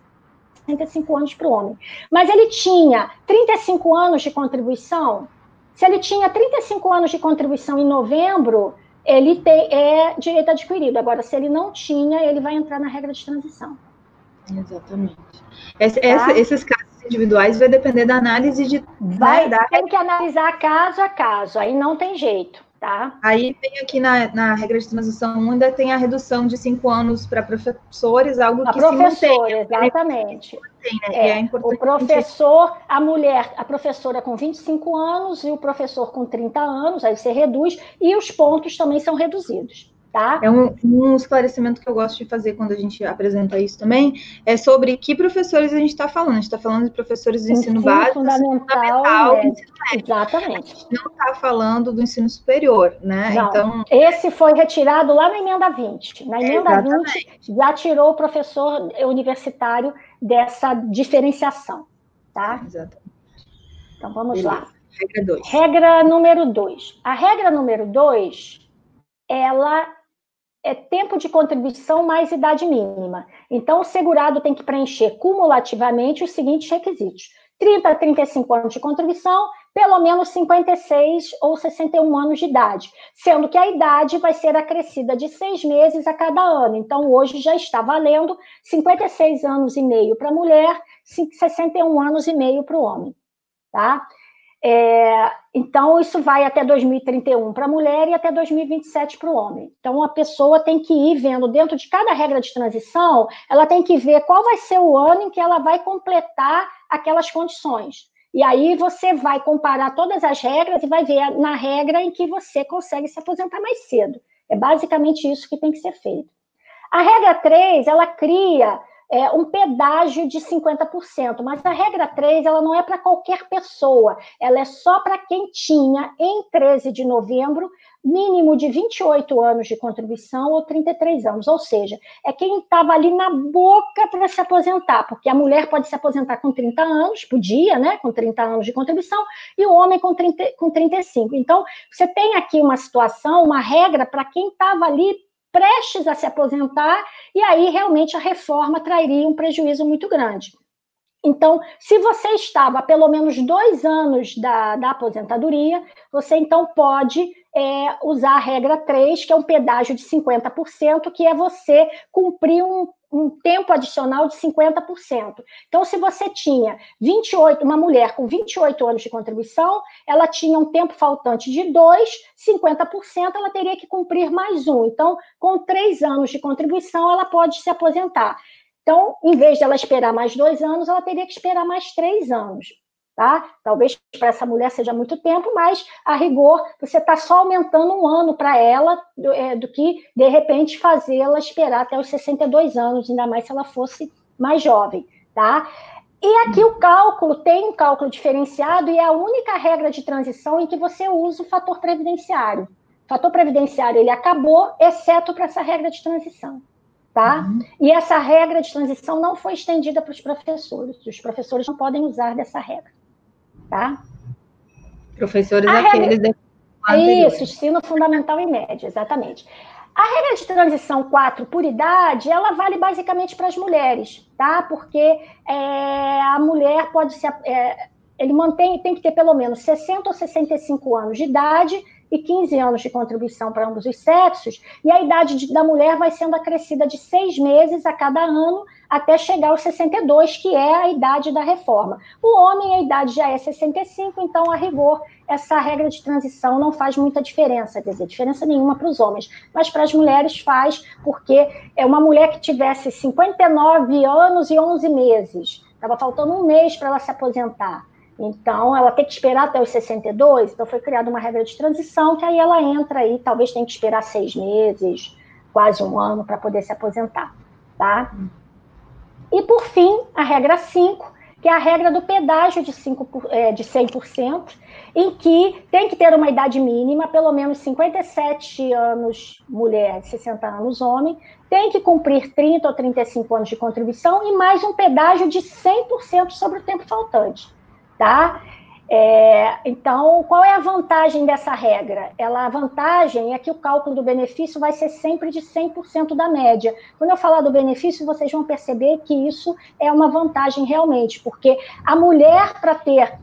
65 anos para o homem. Mas ele tinha 35 anos de contribuição. Se ele tinha 35 anos de contribuição em novembro, ele tem, é direito adquirido. Agora, se ele não tinha, ele vai entrar na regra de transição. Exatamente. Esse, tá? essa, esses casos individuais vai depender da análise de. Vai, da... tem que analisar caso a caso, aí não tem jeito. Tá? Aí tem aqui na, na regra de transição ainda tem a redução de cinco anos para professores, algo a que professor, se mantém. Exatamente. Mantém, né? é, é o professor, a mulher, a professora com 25 anos e o professor com 30 anos, aí você reduz, e os pontos também são reduzidos. Tá? É um, um, esclarecimento que eu gosto de fazer quando a gente apresenta isso também, é sobre que professores a gente está falando. A gente está falando de professores do ensino, ensino básico, fundamental, fundamental é, ensino médio. Exatamente. A gente não está falando do ensino superior, né? Não, então, esse foi retirado lá na emenda 20. Na emenda exatamente. 20 já tirou o professor universitário dessa diferenciação, tá? Exatamente. Então vamos Beleza. lá. Regra 2. Regra número 2. A regra número 2, ela é tempo de contribuição mais idade mínima. Então, o segurado tem que preencher cumulativamente os seguintes requisitos: 30 a 35 anos de contribuição, pelo menos 56 ou 61 anos de idade, sendo que a idade vai ser acrescida de seis meses a cada ano. Então, hoje já está valendo 56 anos e meio para a mulher, 61 anos e meio para o homem. Tá? É, então, isso vai até 2031 para a mulher e até 2027 para o homem. Então, a pessoa tem que ir vendo, dentro de cada regra de transição, ela tem que ver qual vai ser o ano em que ela vai completar aquelas condições. E aí você vai comparar todas as regras e vai ver na regra em que você consegue se aposentar mais cedo. É basicamente isso que tem que ser feito. A regra 3, ela cria é, um pedágio de 50%, mas a regra 3 ela não é para qualquer pessoa, ela é só para quem tinha, em 13 de novembro, mínimo de 28 anos de contribuição ou 33 anos, ou seja, é quem estava ali na boca para se aposentar, porque a mulher pode se aposentar com 30 anos, podia, né, com 30 anos de contribuição, e o homem com, 30, com 35. Então, você tem aqui uma situação, uma regra para quem estava ali prestes a se aposentar, e aí realmente a reforma trairia um prejuízo muito grande. Então, se você estava há pelo menos dois anos da, da aposentadoria, você então pode é, usar a regra 3, que é um pedágio de 50%, que é você cumprir um, um tempo adicional de 50%. Então, se você tinha 28, uma mulher com 28 anos de contribuição, ela tinha um tempo faltante de 2, 50%, ela teria que cumprir mais um. Então, com três anos de contribuição, ela pode se aposentar. Então, em vez de ela esperar mais dois anos, ela teria que esperar mais três anos. Tá? Talvez para essa mulher seja muito tempo, mas a rigor você está só aumentando um ano para ela do, é, do, que de repente fazê-la esperar até os 62 anos, ainda mais se ela fosse mais jovem, tá? E aqui o cálculo tem um cálculo diferenciado e é a única regra de transição em que você usa o fator previdenciário. O fator previdenciário ele acabou, exceto para essa regra de transição tá? Uhum. E essa regra de transição não foi estendida para os professores. Os professores não podem usar dessa regra, tá? Professores a aqueles regra... Isso, ensino fundamental e médio, exatamente. A regra de transição 4 por idade, ela vale basicamente para as mulheres, tá? Porque é, a mulher pode ser. É, ele mantém, tem que ter pelo menos 60 ou 65 anos de idade e 15 anos de contribuição para ambos os sexos, e a idade de, da mulher vai sendo acrescida de seis meses a cada ano até chegar aos 62, que é a idade da reforma. O homem, a idade já é 65, então, a rigor, essa regra de transição não faz muita diferença, quer dizer, diferença nenhuma para os homens, mas para as mulheres faz, porque é uma mulher que tivesse 59 anos e 11 meses, estava faltando um mês para ela se aposentar então, ela tem que esperar até os 62, então foi criada uma regra de transição, que aí ela entra aí, talvez tenha que esperar seis meses, quase um ano, para poder se aposentar, tá? E, por fim, a regra 5, que é a regra do pedágio de, 5, é, de 100%, em que tem que ter uma idade mínima, pelo menos 57 anos mulher, 60 anos homem, tem que cumprir 30 ou 35 anos de contribuição e mais um pedágio de 100% sobre o tempo faltante tá? É, então, qual é a vantagem dessa regra? Ela, a vantagem é que o cálculo do benefício vai ser sempre de 100% da média. Quando eu falar do benefício, vocês vão perceber que isso é uma vantagem realmente, porque a mulher, para ter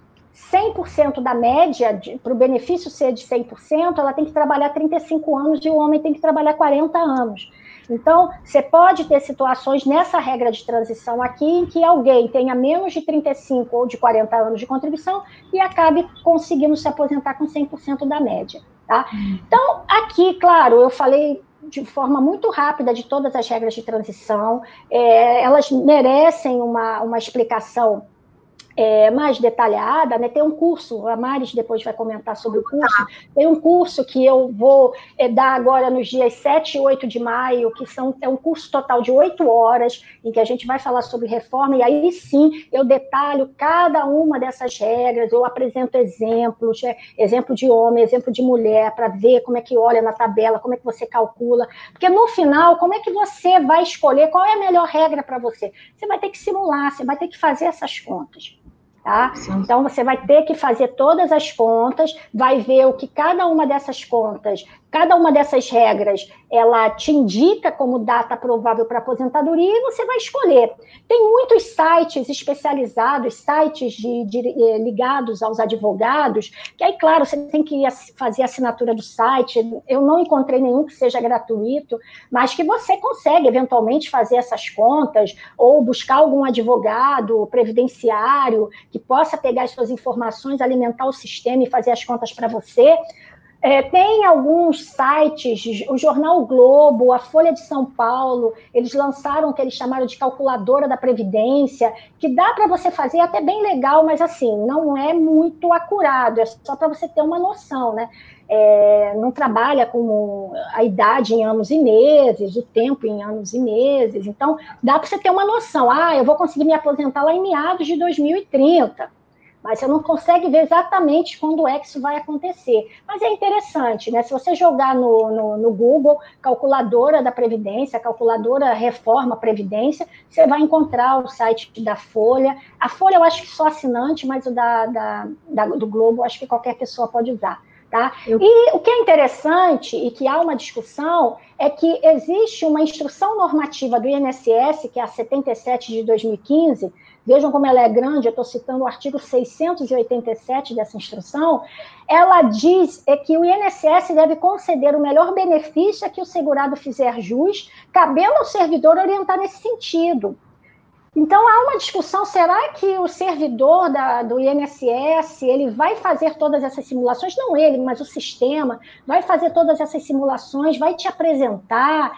100% da média, para o benefício ser de 100%, ela tem que trabalhar 35 anos e o homem tem que trabalhar 40 anos. Então, você pode ter situações nessa regra de transição aqui em que alguém tenha menos de 35 ou de 40 anos de contribuição e acabe conseguindo se aposentar com 100% da média. Tá? Então, aqui, claro, eu falei de forma muito rápida de todas as regras de transição, é, elas merecem uma, uma explicação é, mais detalhada, né? Tem um curso, a Maris depois vai comentar sobre o curso. Tem um curso que eu vou é, dar agora nos dias 7 e 8 de maio, que são, é um curso total de 8 horas, em que a gente vai falar sobre reforma, e aí sim eu detalho cada uma dessas regras, eu apresento exemplos, é, exemplo de homem, exemplo de mulher, para ver como é que olha na tabela, como é que você calcula. Porque no final, como é que você vai escolher qual é a melhor regra para você? Você vai ter que simular, você vai ter que fazer essas contas. Tá? Então, você vai ter que fazer todas as contas, vai ver o que cada uma dessas contas Cada uma dessas regras, ela te indica como data provável para aposentadoria e você vai escolher. Tem muitos sites especializados, sites de, de, eh, ligados aos advogados, que aí, claro, você tem que fazer a assinatura do site. Eu não encontrei nenhum que seja gratuito, mas que você consegue eventualmente fazer essas contas ou buscar algum advogado previdenciário que possa pegar as suas informações, alimentar o sistema e fazer as contas para você. É, tem alguns sites, o Jornal o Globo, a Folha de São Paulo, eles lançaram o que eles chamaram de calculadora da Previdência, que dá para você fazer até bem legal, mas assim, não é muito acurado, é só para você ter uma noção, né? é, não trabalha com a idade em anos e meses, o tempo em anos e meses. Então, dá para você ter uma noção. Ah, eu vou conseguir me aposentar lá em meados de 2030. Mas você não consegue ver exatamente quando é que isso vai acontecer. Mas é interessante, né? Se você jogar no, no, no Google calculadora da Previdência, calculadora reforma Previdência, você vai encontrar o site da Folha. A Folha eu acho que só assinante, mas o da, da, da do Globo eu acho que qualquer pessoa pode usar. Tá? Eu... E o que é interessante e que há uma discussão é que existe uma instrução normativa do INSS, que é a 77 de 2015, vejam como ela é grande, eu estou citando o artigo 687 dessa instrução, ela diz é que o INSS deve conceder o melhor benefício a que o segurado fizer jus, cabendo ao servidor orientar nesse sentido. Então há uma discussão: será que o servidor da, do INSS ele vai fazer todas essas simulações? Não ele, mas o sistema vai fazer todas essas simulações, vai te apresentar.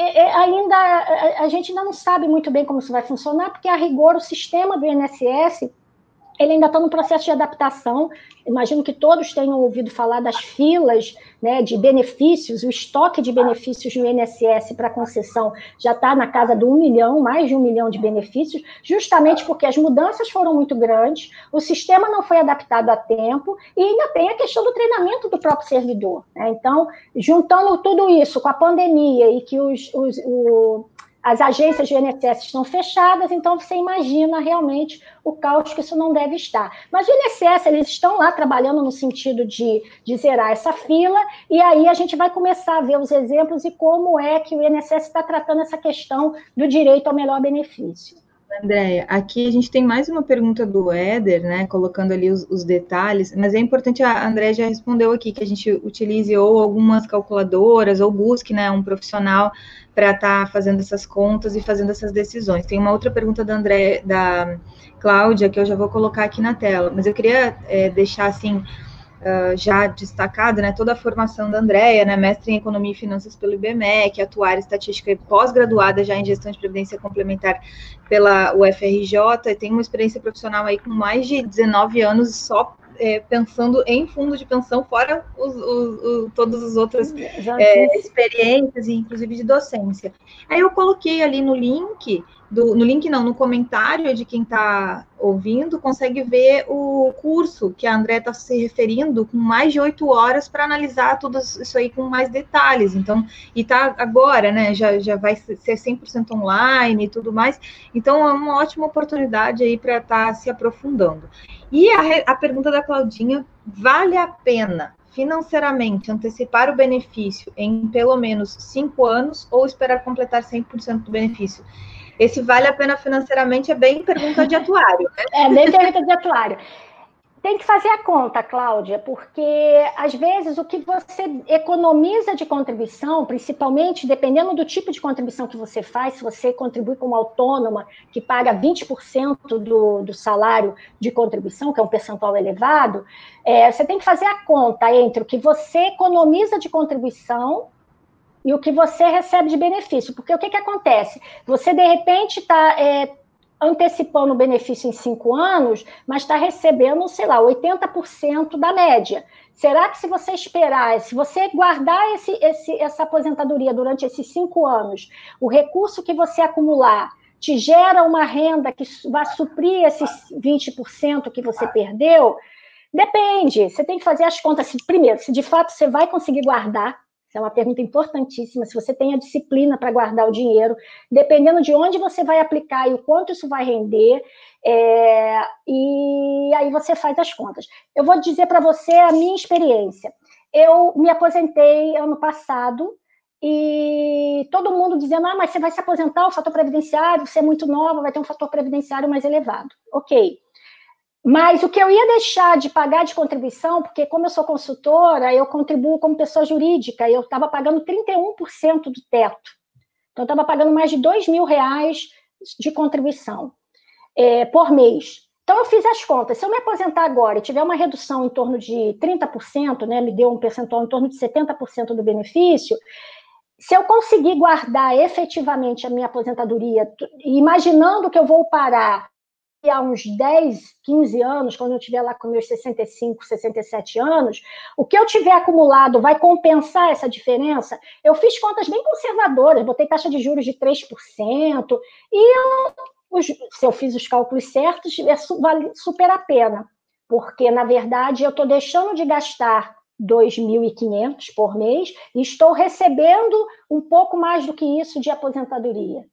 É, é, ainda a, a, gente ainda não sabe muito bem como isso vai funcionar, porque a rigor o sistema do INSS ele ainda está no processo de adaptação. Imagino que todos tenham ouvido falar das filas né, de benefícios, o estoque de benefícios no INSS para concessão já está na casa de um milhão, mais de um milhão de benefícios, justamente porque as mudanças foram muito grandes, o sistema não foi adaptado a tempo e ainda tem a questão do treinamento do próprio servidor. Né? Então, juntando tudo isso com a pandemia e que os, os, o, as agências do INSS estão fechadas, então você imagina realmente o caos que isso não deve estar. Mas o INSS, eles estão lá trabalhando no sentido de, de zerar essa fila, e aí a gente vai começar a ver os exemplos e como é que o INSS está tratando essa questão do direito ao melhor benefício. Andréia, aqui a gente tem mais uma pergunta do Éder, né, colocando ali os, os, detalhes, mas é importante, a Andréia já respondeu aqui, que a gente utilize ou algumas calculadoras, ou busque, né, um profissional para estar tá fazendo essas contas e fazendo essas decisões. Tem uma outra pergunta da André, da Cláudia, que eu já vou colocar aqui na tela, mas eu queria é, deixar, assim, uh, já destacado, né, toda a formação da Andréia, né, mestre em Economia e Finanças pelo IBMEC, atuar em Estatística e pós-graduada já em Gestão de Previdência Complementar pela UFRJ, e tem uma experiência profissional aí com mais de 19 anos só é, pensando em fundo de pensão, fora os, os, os, todas as outras é, experiências, inclusive de docência. Aí eu coloquei ali no link do, no link não, no comentário de quem está ouvindo, consegue ver o curso que a André está se referindo, com mais de oito horas para analisar tudo isso aí com mais detalhes. Então, e tá agora, né? Já, já vai ser 100% online e tudo mais. Então, é uma ótima oportunidade aí para estar tá se aprofundando. E a, a pergunta da Claudinha: vale a pena financeiramente antecipar o benefício em pelo menos cinco anos ou esperar completar 100% do benefício? Esse vale a pena financeiramente é bem pergunta de atuário. Né? É bem pergunta de atuário. Tem que fazer a conta, Cláudia, porque às vezes o que você economiza de contribuição, principalmente dependendo do tipo de contribuição que você faz, se você contribui como autônoma, que paga 20% do, do salário de contribuição, que é um percentual elevado, é, você tem que fazer a conta entre o que você economiza de contribuição e o que você recebe de benefício. Porque o que, que acontece? Você, de repente, está é, antecipando o benefício em cinco anos, mas está recebendo, sei lá, 80% da média. Será que se você esperar, se você guardar esse, esse, essa aposentadoria durante esses cinco anos, o recurso que você acumular te gera uma renda que vai suprir esses 20% que você perdeu? Depende, você tem que fazer as contas. Primeiro, se de fato você vai conseguir guardar essa é uma pergunta importantíssima. Se você tem a disciplina para guardar o dinheiro, dependendo de onde você vai aplicar e o quanto isso vai render, é, e aí você faz as contas. Eu vou dizer para você a minha experiência. Eu me aposentei ano passado e todo mundo dizendo: ah, mas você vai se aposentar, o fator previdenciário, você é muito nova, vai ter um fator previdenciário mais elevado. Ok. Mas o que eu ia deixar de pagar de contribuição, porque como eu sou consultora, eu contribuo como pessoa jurídica, eu estava pagando 31% do teto. Então, eu estava pagando mais de 2 mil reais de contribuição é, por mês. Então, eu fiz as contas. Se eu me aposentar agora e tiver uma redução em torno de 30%, né, me deu um percentual em torno de 70% do benefício, se eu conseguir guardar efetivamente a minha aposentadoria, imaginando que eu vou parar há uns 10, 15 anos, quando eu estiver lá com meus 65, 67 anos, o que eu tiver acumulado vai compensar essa diferença? Eu fiz contas bem conservadoras, botei taxa de juros de 3%, e eu, os, se eu fiz os cálculos certos, é, vale super a pena, porque, na verdade, eu estou deixando de gastar 2.500 por mês e estou recebendo um pouco mais do que isso de aposentadoria.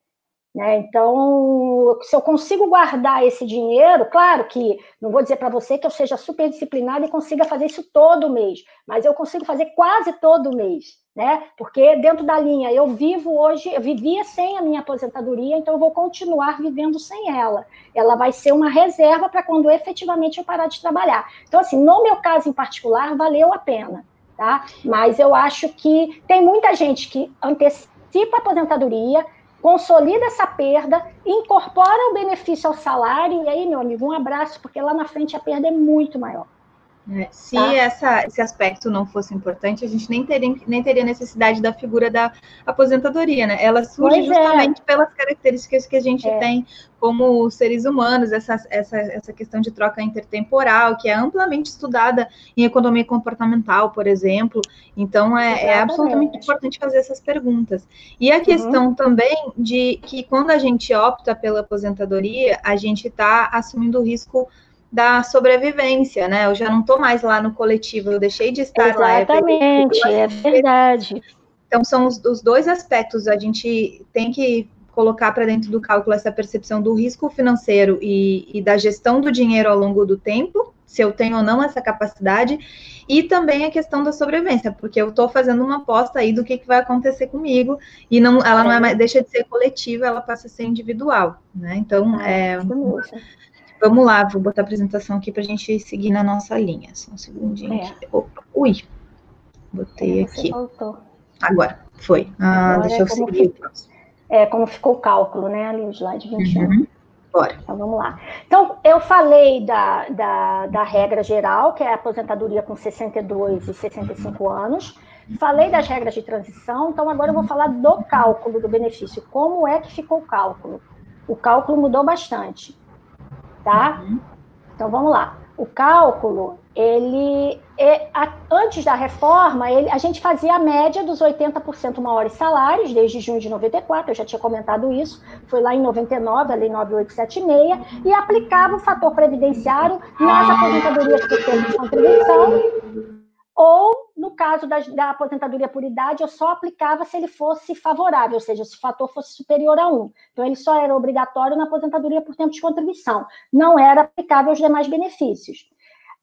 Né? Então, se eu consigo guardar esse dinheiro, claro que não vou dizer para você que eu seja super disciplinada e consiga fazer isso todo mês, mas eu consigo fazer quase todo mês, né? Porque dentro da linha eu vivo hoje, eu vivia sem a minha aposentadoria, então eu vou continuar vivendo sem ela. Ela vai ser uma reserva para quando efetivamente eu parar de trabalhar. Então, assim, no meu caso em particular, valeu a pena, tá? Mas eu acho que tem muita gente que antecipa a aposentadoria consolida essa perda, incorpora o benefício ao salário, e aí, meu amigo, um abraço, porque lá na frente a perda é muito maior. É, se tá? essa, esse aspecto não fosse importante, a gente nem teria, nem teria necessidade da figura da aposentadoria, né? Ela surge pois é. justamente é. pelas características que a gente é. tem como seres humanos, essa, essa, essa questão de troca intertemporal, que é amplamente estudada em economia comportamental, por exemplo. Então, é, é absolutamente importante fazer essas perguntas. E a uhum. questão uhum. também de que quando a gente opta pela aposentadoria, a gente está assumindo o risco da sobrevivência, né? Eu já não estou mais lá no coletivo, eu deixei de estar Exatamente, lá. Exatamente, é verdade. Então, são os, os dois aspectos. A gente tem que colocar para dentro do cálculo essa percepção do risco financeiro e, e, da gestão do dinheiro ao longo do tempo, se eu tenho ou não essa capacidade, e também a questão da sobrevivência, porque eu estou fazendo uma aposta aí do que, que vai acontecer comigo, e não, ela não é mais, deixa de ser coletiva, ela passa a ser individual, né? Então, ah, é, Vamos lá, vou botar a apresentação aqui para a gente seguir na nossa linha. Só um segundinho é. aqui. Opa, ui. Botei aqui. Voltou. Agora, foi. Ah, Agora deixa eu seguir. é, como ficou o cálculo, né? Ali, o slide 21. Uhum. Bora. Então, vamos lá. Então, eu falei da, da, da regra geral, que é a aposentadoria com 62 e 65 anos. Falei das regras de transição, então agora eu vou falar do cálculo do benefício. Como é que ficou o cálculo? O cálculo mudou bastante tá? Uhum. Então vamos lá. O cálculo, ele é, a, antes da reforma, ele, a gente fazia a média dos 80% maiores salários desde junho de 94, eu já tinha comentado isso, foi lá em 99, a lei 9876, e aplicava o fator previdenciário nas aposentadorias por tempo de contribuição ou, no caso da, da, aposentadoria por idade, eu só aplicava se ele fosse favorável, ou seja, se o fator fosse superior a 1. Então, ele só era obrigatório na aposentadoria por tempo de contribuição, não era aplicável aos demais benefícios.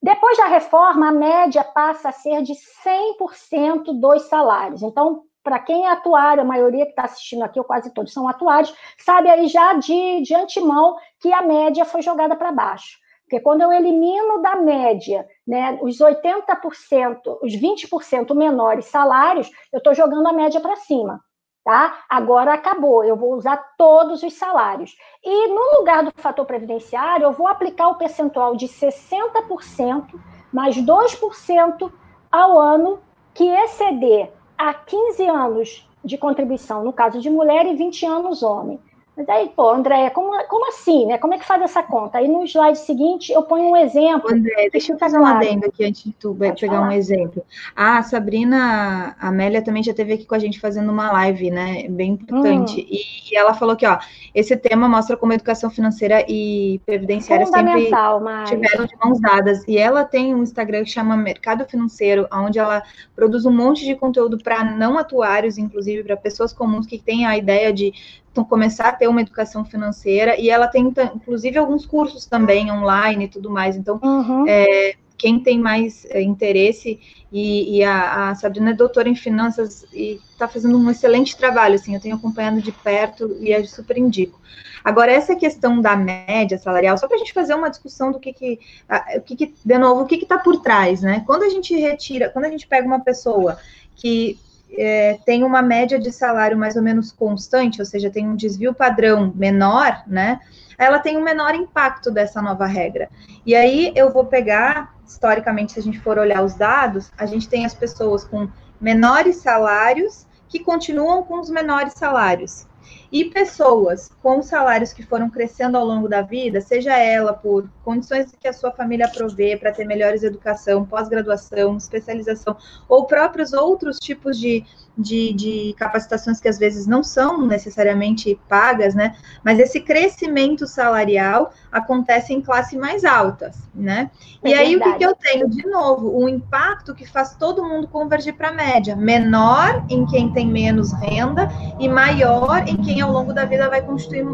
Depois da reforma, a média passa a ser de 100% dos salários. Então, para quem é atuário, a maioria que está assistindo aqui, ou quase todos são atuários, sabe aí já de, de antemão que a média foi jogada para baixo. Porque quando eu elimino da média né, os 80%, os 20% menores salários, eu estou jogando a média para cima. Tá? Agora acabou, eu vou usar todos os salários. E no lugar do fator previdenciário, eu vou aplicar o percentual de 60% mais 2% ao ano que exceder a 15 anos de contribuição, no caso de mulher, e 20 anos homem. Mas aí, pô, André, como, como assim, né? Como é que faz essa conta? Aí no slide seguinte eu ponho um exemplo. André, deixa eu fazer um adendo aqui antes de tu Pode pegar falar. um exemplo. Ah, a Sabrina Amélia também já esteve aqui com a gente fazendo uma live, né? Bem importante. Hum. E, ela falou que, ó, esse tema mostra como educação financeira e previdenciária sempre mas... tiveram de mãos dadas. E ela tem um Instagram que chama Mercado Financeiro, onde ela produz um monte de conteúdo para não atuários, inclusive para pessoas comuns que têm a ideia de começar a ter uma educação financeira, e ela tem, inclusive, alguns cursos também online e tudo mais. Então, uhum. é, quem tem mais é, interesse, e, e a, a, Sabrina é doutora em finanças e está fazendo um excelente trabalho, assim, eu tenho acompanhado de perto e é super indico. Agora, essa questão da média salarial, só para a gente fazer uma discussão do que que, o que, que de novo, o que está por trás, né? Quando a gente retira, quando a gente pega uma pessoa que é, tem uma média de salário mais ou menos constante, ou seja, tem um desvio padrão menor, né? Ela tem um menor impacto dessa nova regra. E aí eu vou pegar, historicamente, se a gente for olhar os dados, a gente tem as pessoas com menores salários que continuam com os menores salários. E pessoas com salários que foram crescendo ao longo da vida, seja ela por condições que a sua família provê para ter melhores educação, pós-graduação, especialização, ou próprios outros tipos de, de, de, capacitações que às vezes não são necessariamente pagas, né? Mas esse crescimento salarial acontece em classes mais altas, né? É e aí verdade. o que, que eu tenho? De novo, o impacto que faz todo mundo convergir para a média, menor em quem tem menos renda e maior em quem ao longo da vida vai construir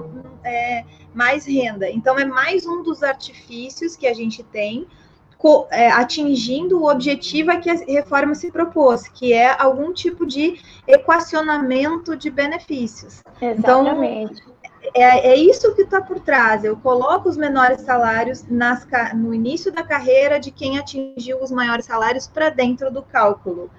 é, mais renda. Então é mais um dos artifícios que a gente tem atingindo o objetivo a que a reforma se propôs, que é algum tipo de equacionamento de benefícios. Então, Exatamente. Então, é, é isso que está por trás. Eu coloco os menores salários nas, no início da carreira de quem atingiu os maiores salários para dentro do cálculo.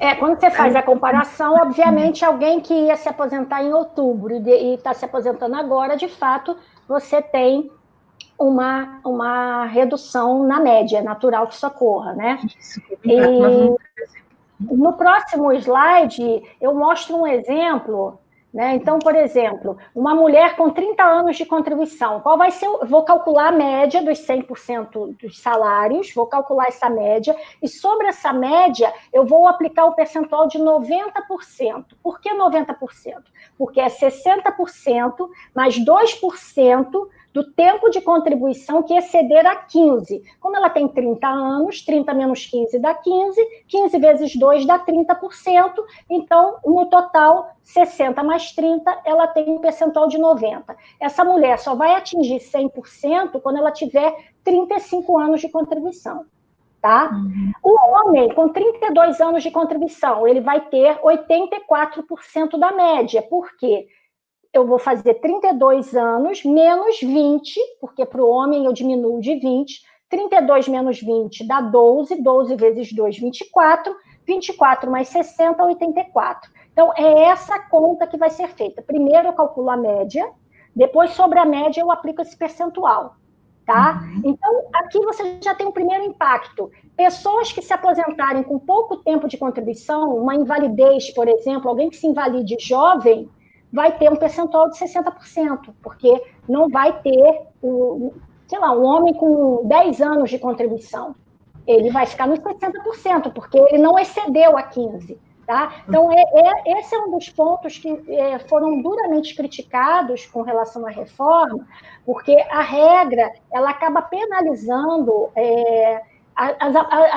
É, quando você faz a comparação, obviamente, alguém que ia se aposentar em outubro e está se aposentando agora, de fato, você tem uma, uma redução na média, é natural que isso ocorra, né? Isso, e no próximo slide, eu mostro um exemplo. Né? Então, por exemplo, uma mulher com 30 anos de contribuição, qual vai ser? Vou calcular a média dos 100% dos salários, vou calcular essa média, e sobre essa média, eu vou aplicar o percentual de 90%. Por que 90%? Porque é 60% mais 2% do tempo de contribuição que exceder a 15. Como ela tem 30 anos, 30 menos 15 dá 15, 15 vezes 2 dá 30%, então, no total, 60 mais 30, ela tem um percentual de 90. Essa mulher só vai atingir 100% quando ela tiver 35 anos de contribuição. Tá? Uhum. O homem com 32 anos de contribuição, ele vai ter 84% da média. Por quê? Eu vou fazer 32 anos menos 20, porque para o homem eu diminuo de 20. 32 menos 20 dá 12, 12 vezes 2, 24. 24 mais 60, 84. Então, é essa conta que vai ser feita. Primeiro eu calculo a média, depois sobre a média eu aplico esse percentual. Tá? Uhum. Então, aqui você já tem um primeiro impacto. Pessoas que se aposentarem com pouco tempo de contribuição, uma invalidez, por exemplo, alguém que se invalide jovem, vai ter um percentual de 60%, porque não vai ter, um, sei lá, um homem com 10 anos de contribuição. Ele vai ficar nos 60%, porque ele não excedeu a 15%. Tá? Então, é, é, esse é um dos pontos que é, foram duramente criticados com relação à reforma, porque a regra ela acaba penalizando é, as,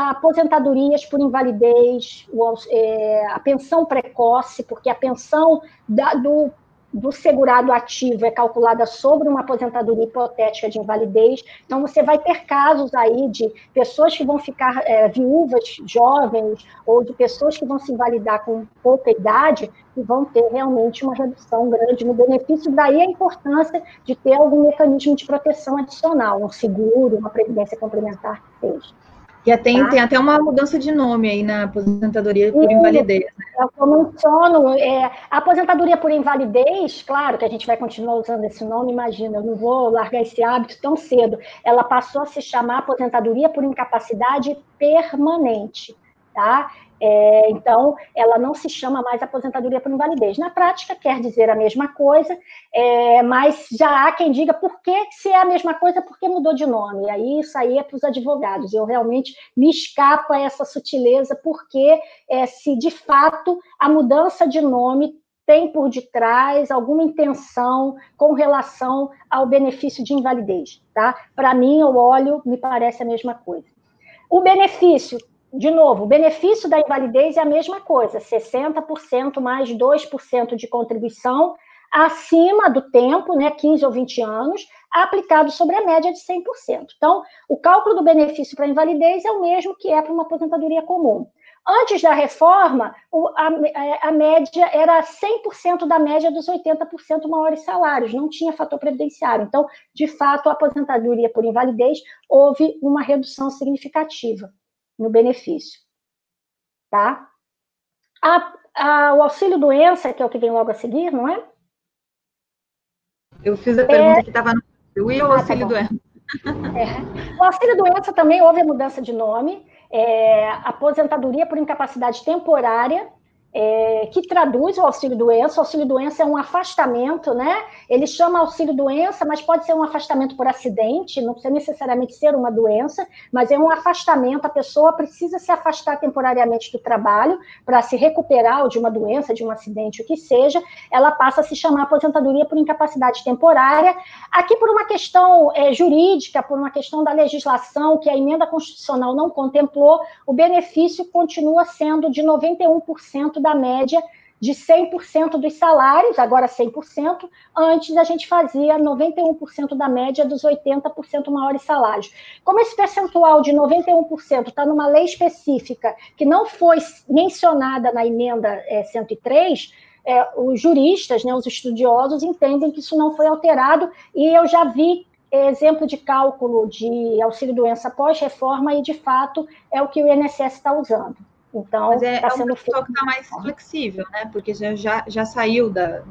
aposentadorias por invalidez, é, a pensão precoce, porque a pensão da, do, do segurado ativo é calculada sobre uma aposentadoria hipotética de invalidez. Então, você vai ter casos aí de pessoas que vão ficar é, viúvas jovens, ou de pessoas que vão se invalidar com pouca idade, e vão ter realmente uma redução grande no benefício. Daí a importância de ter algum mecanismo de proteção adicional, um seguro, uma previdência complementar que seja. E tem, tá? tem até uma mudança de nome aí na aposentadoria por invalidez. Né? Eu menciono, é, a aposentadoria por invalidez, claro que a gente vai continuar usando esse nome, imagina, eu não vou largar esse hábito tão cedo. Ela passou a se chamar aposentadoria por incapacidade permanente, tá? É, então, ela não se chama mais aposentadoria por invalidez. Na prática, quer dizer a mesma coisa, é, mas já há quem diga por que, se é a mesma coisa, por que mudou de nome. E aí, isso aí é para os advogados. Eu realmente me escapa essa sutileza, porque é, se de fato a mudança de nome tem por detrás alguma intenção com relação ao benefício de invalidez. Tá? Para mim, eu olho, me parece a mesma coisa. O benefício de novo, o benefício da invalidez é a mesma coisa, 60% mais 2% de contribuição acima do tempo, né, 15 ou 20 anos, aplicado sobre a média de 100%. Então, o cálculo do benefício para invalidez é o mesmo que é para uma aposentadoria comum. Antes da reforma, a, a média era 100% da média dos 80% maiores salários, não tinha fator previdenciário. Então, de fato, a aposentadoria por invalidez houve uma redução significativa no benefício. Tá? A, a, o auxílio-doença, que é o que vem logo a seguir, não é? Eu fiz a pergunta é... que estava no. Eu ia o auxílio-doença. Ah, tá é. O auxílio-doença também houve a mudança de nome. É, aposentadoria por incapacidade temporária é, que traduz o auxílio-doença. O auxílio-doença é um afastamento, né? Ele chama auxílio-doença, mas pode ser um afastamento por acidente, não precisa necessariamente ser uma doença, mas é um afastamento. A pessoa precisa se afastar temporariamente do trabalho para se recuperar ou de uma doença, de um acidente, o que seja. Ela passa a se chamar aposentadoria por incapacidade temporária. Aqui, por uma questão é, jurídica, por uma questão da legislação que a emenda constitucional não contemplou, o benefício continua sendo de 91% da média de 100% dos salários, agora 100%, antes a gente fazia 91% da média dos 80% maiores salários. Como esse percentual de 91% está numa lei específica que não foi mencionada na emenda é, 103, é, os juristas, né, os estudiosos, entendem que isso não foi alterado, e eu já vi exemplo de cálculo de auxílio-doença pós-reforma, e de fato é o que o INSS está usando. Então, Mas é, tá é um pessoal que está mais flexível, né? Porque já, já, já saiu da,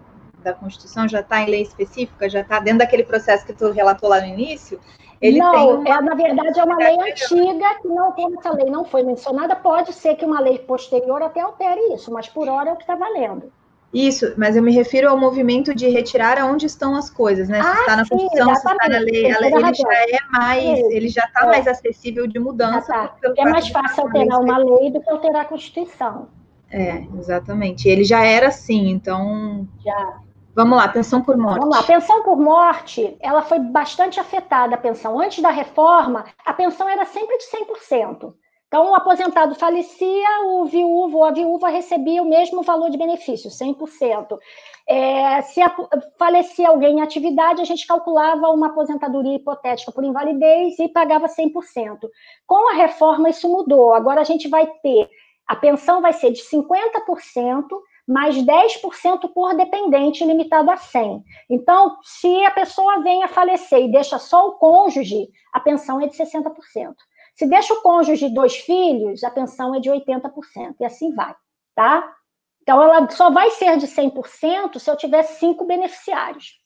da Constituição, já está em lei específica, já está dentro daquele processo que tu relatou lá no início. Ele não, uma... é, na verdade é uma lei antiga que não, como essa lei não foi mencionada, pode ser que uma lei posterior até altere isso, mas por hora é o que está valendo. Isso, mas eu me refiro ao movimento de retirar aonde estão as coisas, né? Se ah, está na Constituição, se está na lei, ela, ele já é mais, ele já está é. mais acessível de mudança. Tá. É mais fácil alterar uma lei do que alterar a Constituição. É, exatamente. Ele já era assim, então. Já. Vamos lá, pensão por morte. Vamos lá, pensão por morte, ela foi bastante afetada, a pensão. Antes da reforma, a pensão era sempre de 100%. Então, o aposentado falecia, o viúvo ou a viúva recebia o mesmo valor de benefício, 100%. É, se a, falecia alguém em atividade, a gente calculava uma aposentadoria hipotética por invalidez e pagava 100%. Com a reforma, isso mudou. Agora a gente vai ter, a pensão vai ser de 50%, mais 10% por dependente, limitado a 100. Então, se a pessoa vem a falecer e deixa só o cônjuge, a pensão é de 60%. Se deixa o cônjuge de dois filhos, a pensão é de 80%, e assim vai, tá? Então, ela só vai ser de 100% se eu tiver cinco beneficiários.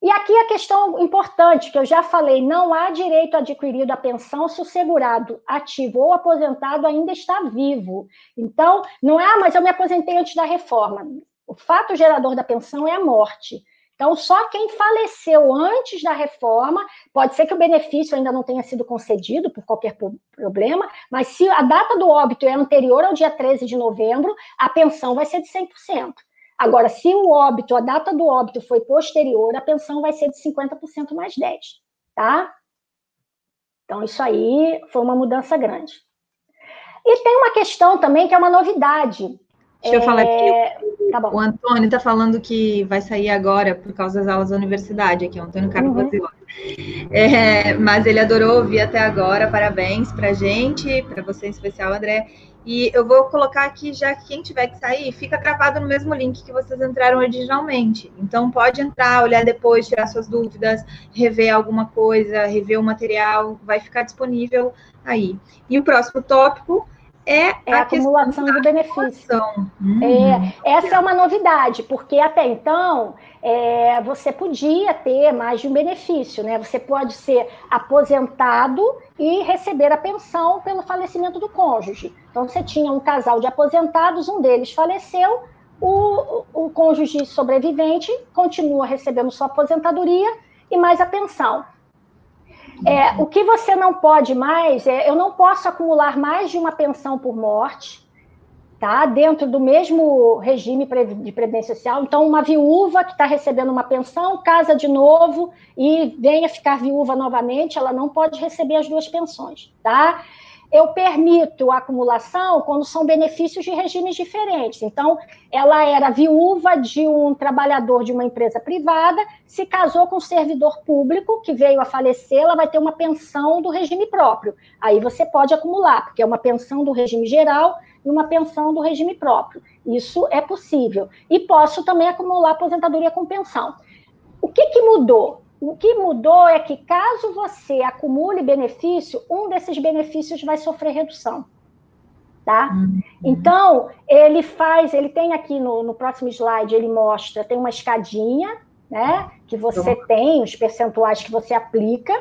E aqui a questão importante, que eu já falei, não há direito adquirido à pensão se o segurado ativo ou aposentado ainda está vivo. Então, não é, ah, mas eu me aposentei antes da reforma. O fato gerador da pensão é a morte. Então, só quem faleceu antes da reforma, pode ser que o benefício ainda não tenha sido concedido por qualquer problema, mas se a data do óbito é anterior ao dia 13 de novembro, a pensão vai ser de 100%. Agora, se o óbito, a data do óbito foi posterior, a pensão vai ser de 50% mais 10, tá? Então, isso aí foi uma mudança grande. E tem uma questão também que é uma novidade. Deixa é... eu falar aqui. É, tá o Antônio está falando que vai sair agora por causa das aulas da universidade, aqui, o Antônio Carlos uhum. É, mas ele adorou ouvir até agora. Parabéns para a gente, para você em especial, André. E eu vou colocar aqui, já que quem tiver que sair, fica gravado no mesmo link que vocês entraram originalmente. Então, pode entrar, olhar depois, tirar suas dúvidas, rever alguma coisa, rever o material, vai ficar disponível aí. E o próximo tópico é, é a, acumulação do benefício. Uhum. É, essa é uma novidade, porque até então é, você podia ter mais de um benefício, né? Você pode ser aposentado e receber a pensão pelo falecimento do cônjuge. Então você tinha um casal de aposentados, um deles faleceu, o, o cônjuge sobrevivente continua recebendo sua aposentadoria e mais a pensão. É, o que você não pode mais é, eu não posso acumular mais de uma pensão por morte, tá? Dentro do mesmo regime de previdência social. Então, uma viúva que está recebendo uma pensão, casa de novo e venha ficar viúva novamente, ela não pode receber as duas pensões, tá? Eu permito a acumulação quando são benefícios de regimes diferentes. Então, ela era viúva de um trabalhador de uma empresa privada, se casou com um servidor público que veio a falecer, ela vai ter uma pensão do regime próprio. Aí você pode acumular, porque é uma pensão do regime geral e uma pensão do regime próprio. Isso é possível. E posso também acumular aposentadoria com pensão. O que, que mudou? O que mudou é que, caso você acumule benefício, um desses benefícios vai sofrer redução. Tá? Uhum. Então, ele faz, ele tem aqui no, no próximo slide, ele mostra, tem uma escadinha, né? Que você uhum. tem, os percentuais que você aplica,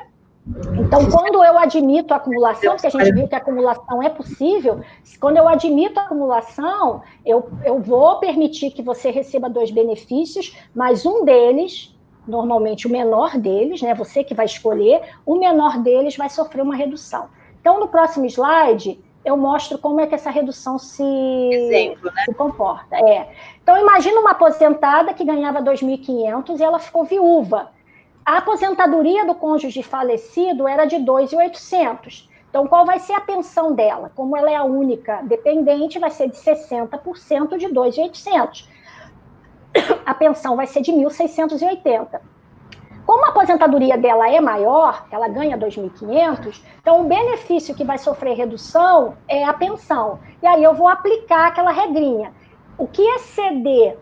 Então, quando eu admito a acumulação, porque a gente viu que a acumulação é possível, quando eu admito a acumulação, eu, eu vou permitir que você receba dois benefícios, mas um deles, normalmente o menor deles, né, você que vai escolher, o menor deles vai sofrer uma redução. Então, no próximo slide, eu mostro como é que essa redução se, Exemplo, né? se comporta. É. Então, imagina uma aposentada que ganhava 2.500 e ela ficou viúva. A aposentadoria do cônjuge falecido era de 2.800. Então, qual vai ser a pensão dela? Como ela é a única dependente, vai ser de 60% de 2.800. *coughs* A pensão vai ser de 1.680. Como a aposentadoria dela é maior, ela ganha 2.500, então o benefício que vai sofrer redução é a pensão. E aí eu vou aplicar aquela regrinha. O que exceder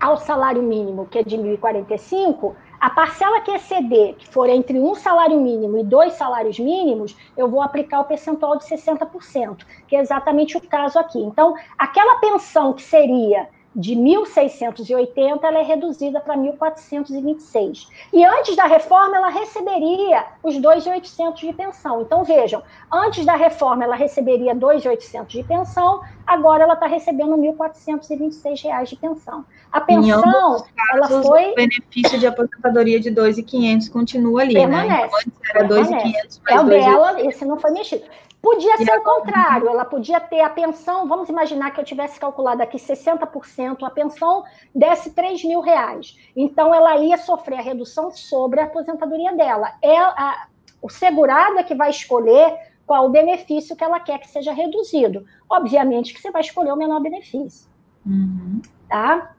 ao salário mínimo, que é de 1.045, a parcela que exceder, que for entre um salário mínimo e dois salários mínimos, eu vou aplicar o percentual de 60%, que é exatamente o caso aqui. Então, aquela pensão que seria de 1.680, ela é reduzida para 1.426. E antes da reforma, ela receberia os 2.800 de pensão. Então, vejam, antes da reforma, ela receberia 2.800 de pensão, agora ela está recebendo 1.426 reais de pensão. A pensão, casos, ela foi... O benefício de aposentadoria de 2.500 continua ali, permanece, né? Então, antes era 2.500 É o dela, esse não foi mexido. Podia ser o contrário, ela podia ter a pensão, vamos imaginar que eu tivesse calculado aqui 60%, a pensão desse 3 mil reais. Então, ela ia sofrer a redução sobre a aposentadoria dela. É a, o segurado é que vai escolher qual o benefício que ela quer que seja reduzido. Obviamente que você vai escolher o menor benefício. Uhum. Tá?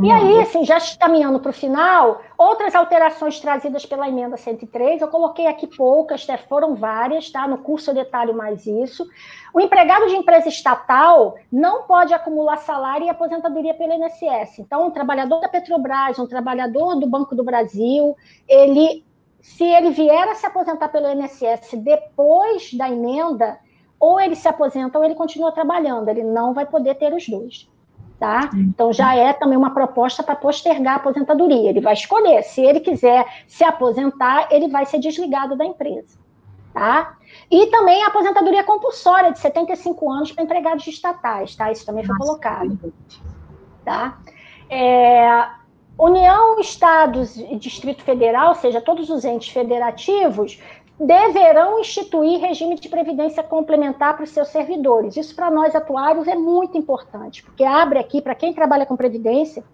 E aí, assim, já caminhando para o final, outras alterações trazidas pela emenda 103, eu coloquei aqui poucas, né, foram várias, tá? No curso eu detalho mais isso. O empregado de empresa estatal não pode acumular salário e aposentadoria pelo INSS. Então, um trabalhador da Petrobras, um trabalhador do Banco do Brasil, ele, se ele vier a se aposentar pelo INSS depois da emenda, ou ele se aposenta ou ele continua trabalhando, ele não vai poder ter os dois. Tá? Então já é também uma proposta para postergar a aposentadoria. Ele vai escolher. Se ele quiser se aposentar, ele vai ser desligado da empresa. Tá? E também a aposentadoria compulsória de 75 anos para empregados estatais, tá? Isso também foi colocado. Tá? É, União, Estados e Distrito Federal, ou seja, todos os entes federativos, deverão instituir regime de previdência complementar para os seus servidores. Isso para nós atuários é muito importante, porque abre aqui para quem trabalha com previdência,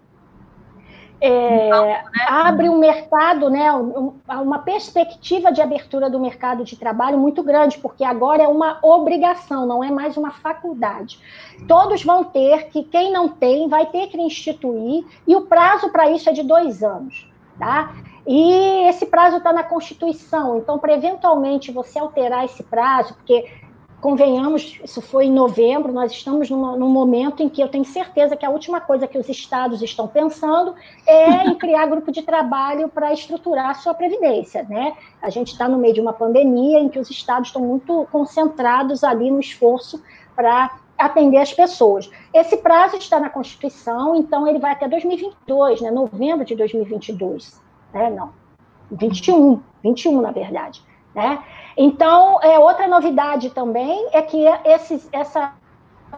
é, né? abre um mercado, né, uma perspectiva de abertura do mercado de trabalho muito grande, porque agora é uma obrigação, não é mais uma faculdade. Todos vão ter que, quem não tem, vai ter que instituir, e o prazo para isso é de dois anos. Tá? E esse prazo está na Constituição, então, para eventualmente você alterar esse prazo, porque, convenhamos, isso foi em novembro, nós estamos numa, num momento em que eu tenho certeza que a última coisa que os estados estão pensando é em *laughs* criar grupo de trabalho para estruturar a sua previdência, né? A gente está no meio de uma pandemia em que os estados estão muito concentrados ali no esforço para atender as pessoas. Esse prazo está na Constituição, então ele vai até 2022, né? Novembro de 2022 né? Não, 21, 21 na verdade, né? Então, é, outra novidade também é que esses, essa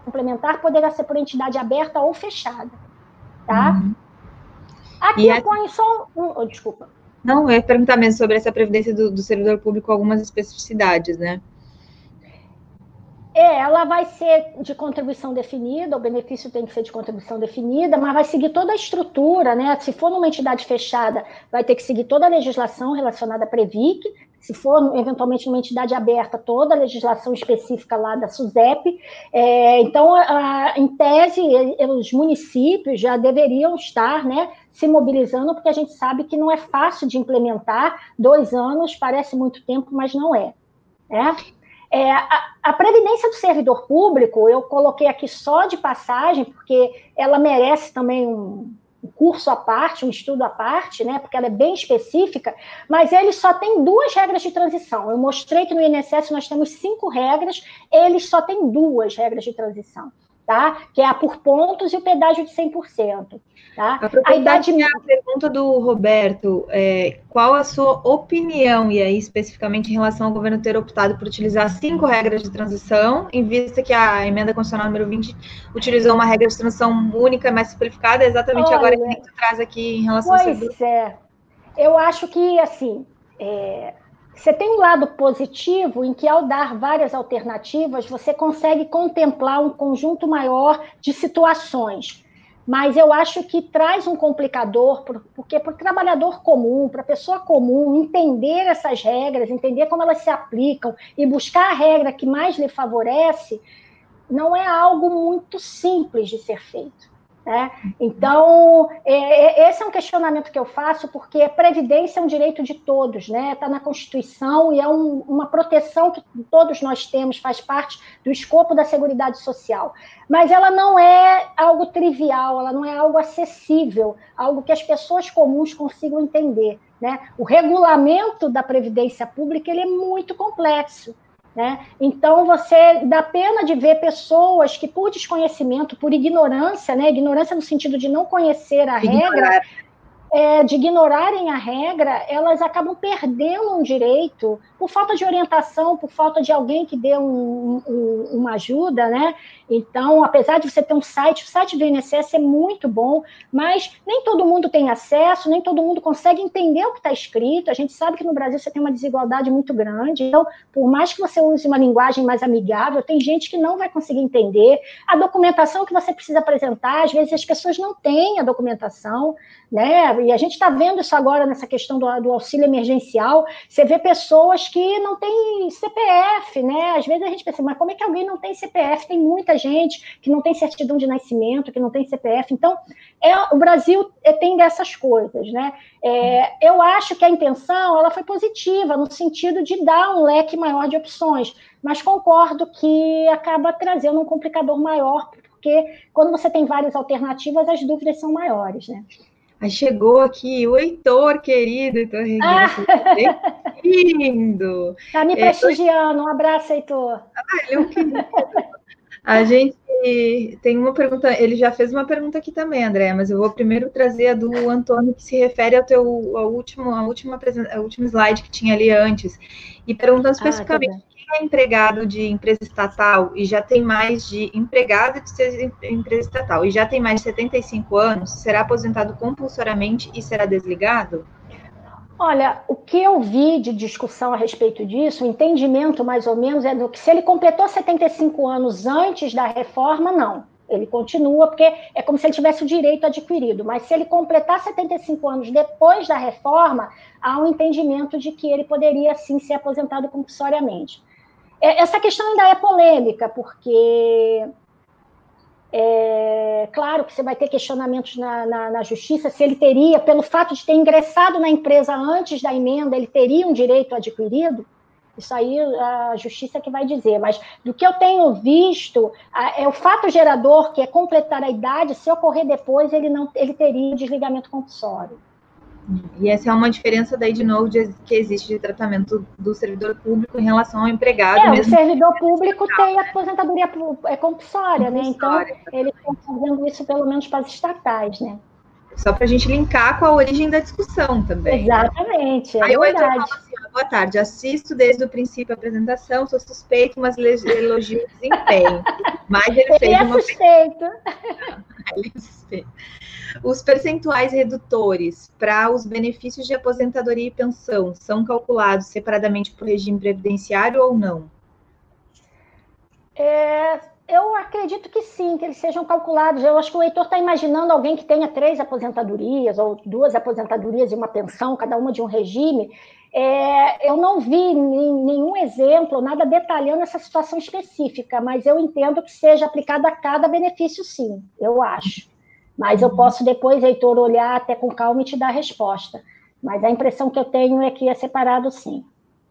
complementar poderá ser por entidade aberta ou fechada, tá? Uhum. Aqui e eu ponho só um, oh, desculpa. Não, eu ia perguntar mesmo sobre essa previdência do, do servidor público, algumas especificidades, né? É, ela vai ser de contribuição definida, o benefício tem que ser de contribuição definida, mas vai seguir toda a estrutura, né? Se for numa entidade fechada, vai ter que seguir toda a legislação relacionada à Previc, se for eventualmente numa entidade aberta, toda a legislação específica lá da SUSEP. É, então, a, em tese, os municípios já deveriam estar né, se mobilizando, porque a gente sabe que não é fácil de implementar. Dois anos parece muito tempo, mas não é. Né? É, a, a, previdência do servidor público, eu coloquei aqui só de passagem, porque ela merece também um, um, curso à parte, um estudo à parte, né? Porque ela é bem específica, mas ele só tem duas regras de transição. Eu mostrei que no INSS nós temos cinco regras, eles só têm duas regras de transição. Tá? Que é a por pontos e o pedágio de 100%. Tá? A idade... a pergunta do Roberto, é, qual a sua opinião, e aí especificamente em relação ao governo ter optado por utilizar cinco regras de transição, em vista que a emenda constitucional número 20 utilizou uma regra de transição única, mais simplificada, exatamente Olha, agora que a gente traz aqui em relação pois é, eu acho que, assim, é, você tem um lado positivo em que, ao dar várias alternativas, você consegue contemplar um conjunto maior de situações. Mas eu acho que traz um complicador, porque para o trabalhador comum, para a pessoa comum, entender essas regras, entender como elas se aplicam e buscar a regra que mais lhe favorece, não é algo muito simples de ser feito. Né? Então, é, é, esse é um questionamento que eu faço, porque previdência é um direito de todos, né? Está na Constituição e é um, uma proteção que todos nós temos, faz parte do escopo da Seguridade Social. Mas ela não é algo trivial, ela não é algo acessível, algo que as pessoas comuns consigam entender. Né? O regulamento da Previdência Pública ele é muito complexo. Né? Então, você dá pena de ver pessoas que, por desconhecimento, por ignorância, né? ignorância no sentido de não conhecer a Ignorar. regra, é, de ignorarem a regra, elas acabam perdendo um direito por falta de orientação, por falta de alguém que dê um, um, uma ajuda, né? Então, apesar de você ter um site, o site do INSS é muito bom, mas nem todo mundo tem acesso, nem todo mundo consegue entender o que está escrito. A gente sabe que no Brasil você tem uma desigualdade muito grande. Então, por mais que você use uma linguagem mais amigável, tem gente que não vai conseguir entender. A documentação que você precisa apresentar, às vezes as pessoas não têm a documentação né? E a gente está vendo isso agora nessa questão do, do, auxílio emergencial. Você vê pessoas que não têm CPF, né? Às vezes a gente pensa, mas como é que alguém não tem CPF? Tem muita gente que não tem certidão de nascimento, que não tem CPF. Então, é, o Brasil é, tem dessas coisas, né? É, eu acho que a intenção ela foi positiva no sentido de dar um leque maior de opções, mas concordo que acaba trazendo um complicador maior, porque quando você tem várias alternativas, as dúvidas são maiores, né? Aí chegou aqui o Heitor, querido, Heitor ah. lindo. Está me prestigiando, um abraço, Heitor. Ah, ele é um querido. A gente tem uma pergunta, ele já fez uma pergunta aqui também, André, mas eu vou primeiro trazer a do Antônio, que se refere ao teu ao último, a última, a última slide que tinha ali antes, e perguntando ah, tá especificamente ah, é empregado de empresa estatal e já tem mais de empregado de empresa estatal e já tem mais de 75 anos, será aposentado compulsoriamente e será desligado? Olha, o que eu vi de discussão a respeito disso, o entendimento mais ou menos é do que se ele completou 75 anos antes da reforma, não. Ele continua, porque é como se ele tivesse o direito adquirido. Mas se ele completar 75 anos depois da reforma, há um entendimento de que ele poderia sim ser aposentado compulsoriamente. É, essa questão ainda é polêmica, porque é claro que você vai ter questionamentos na, na, na, justiça se ele teria, pelo fato de ter ingressado na empresa antes da emenda, ele teria um direito adquirido. Isso aí a justiça que vai dizer, mas do que eu tenho visto, é o fato gerador, que é completar a idade, se ocorrer depois, ele não ele teria desligamento compulsório. E essa é uma diferença daí, de novo, de, que existe de tratamento do servidor público em relação ao empregado. É, o servidor público tem a aposentadoria é compulsória, né? Então, eles estão fazendo isso pelo menos para as estatais, né? Só para a gente linkar com a origem da discussão também. Exatamente. É Aí assim: boa tarde, assisto desde o princípio a apresentação, sou suspeito, mas elogio o desempenho. *laughs* Mas ele, ele fez é uma. Suspeito. *laughs* suspeito os percentuais redutores para os benefícios de aposentadoria e pensão são calculados separadamente por regime previdenciário ou não? É, eu acredito que sim, que eles sejam calculados. Eu acho que o Heitor está imaginando alguém que tenha três aposentadorias, ou duas aposentadorias e uma pensão, cada uma de um regime. É, eu não vi nenhum exemplo, nada detalhando essa situação específica, mas eu entendo que seja aplicado a cada benefício, sim, eu acho. Mas eu posso depois, Heitor, olhar até com calma e te dar a resposta. Mas a impressão que eu tenho é que é separado sim.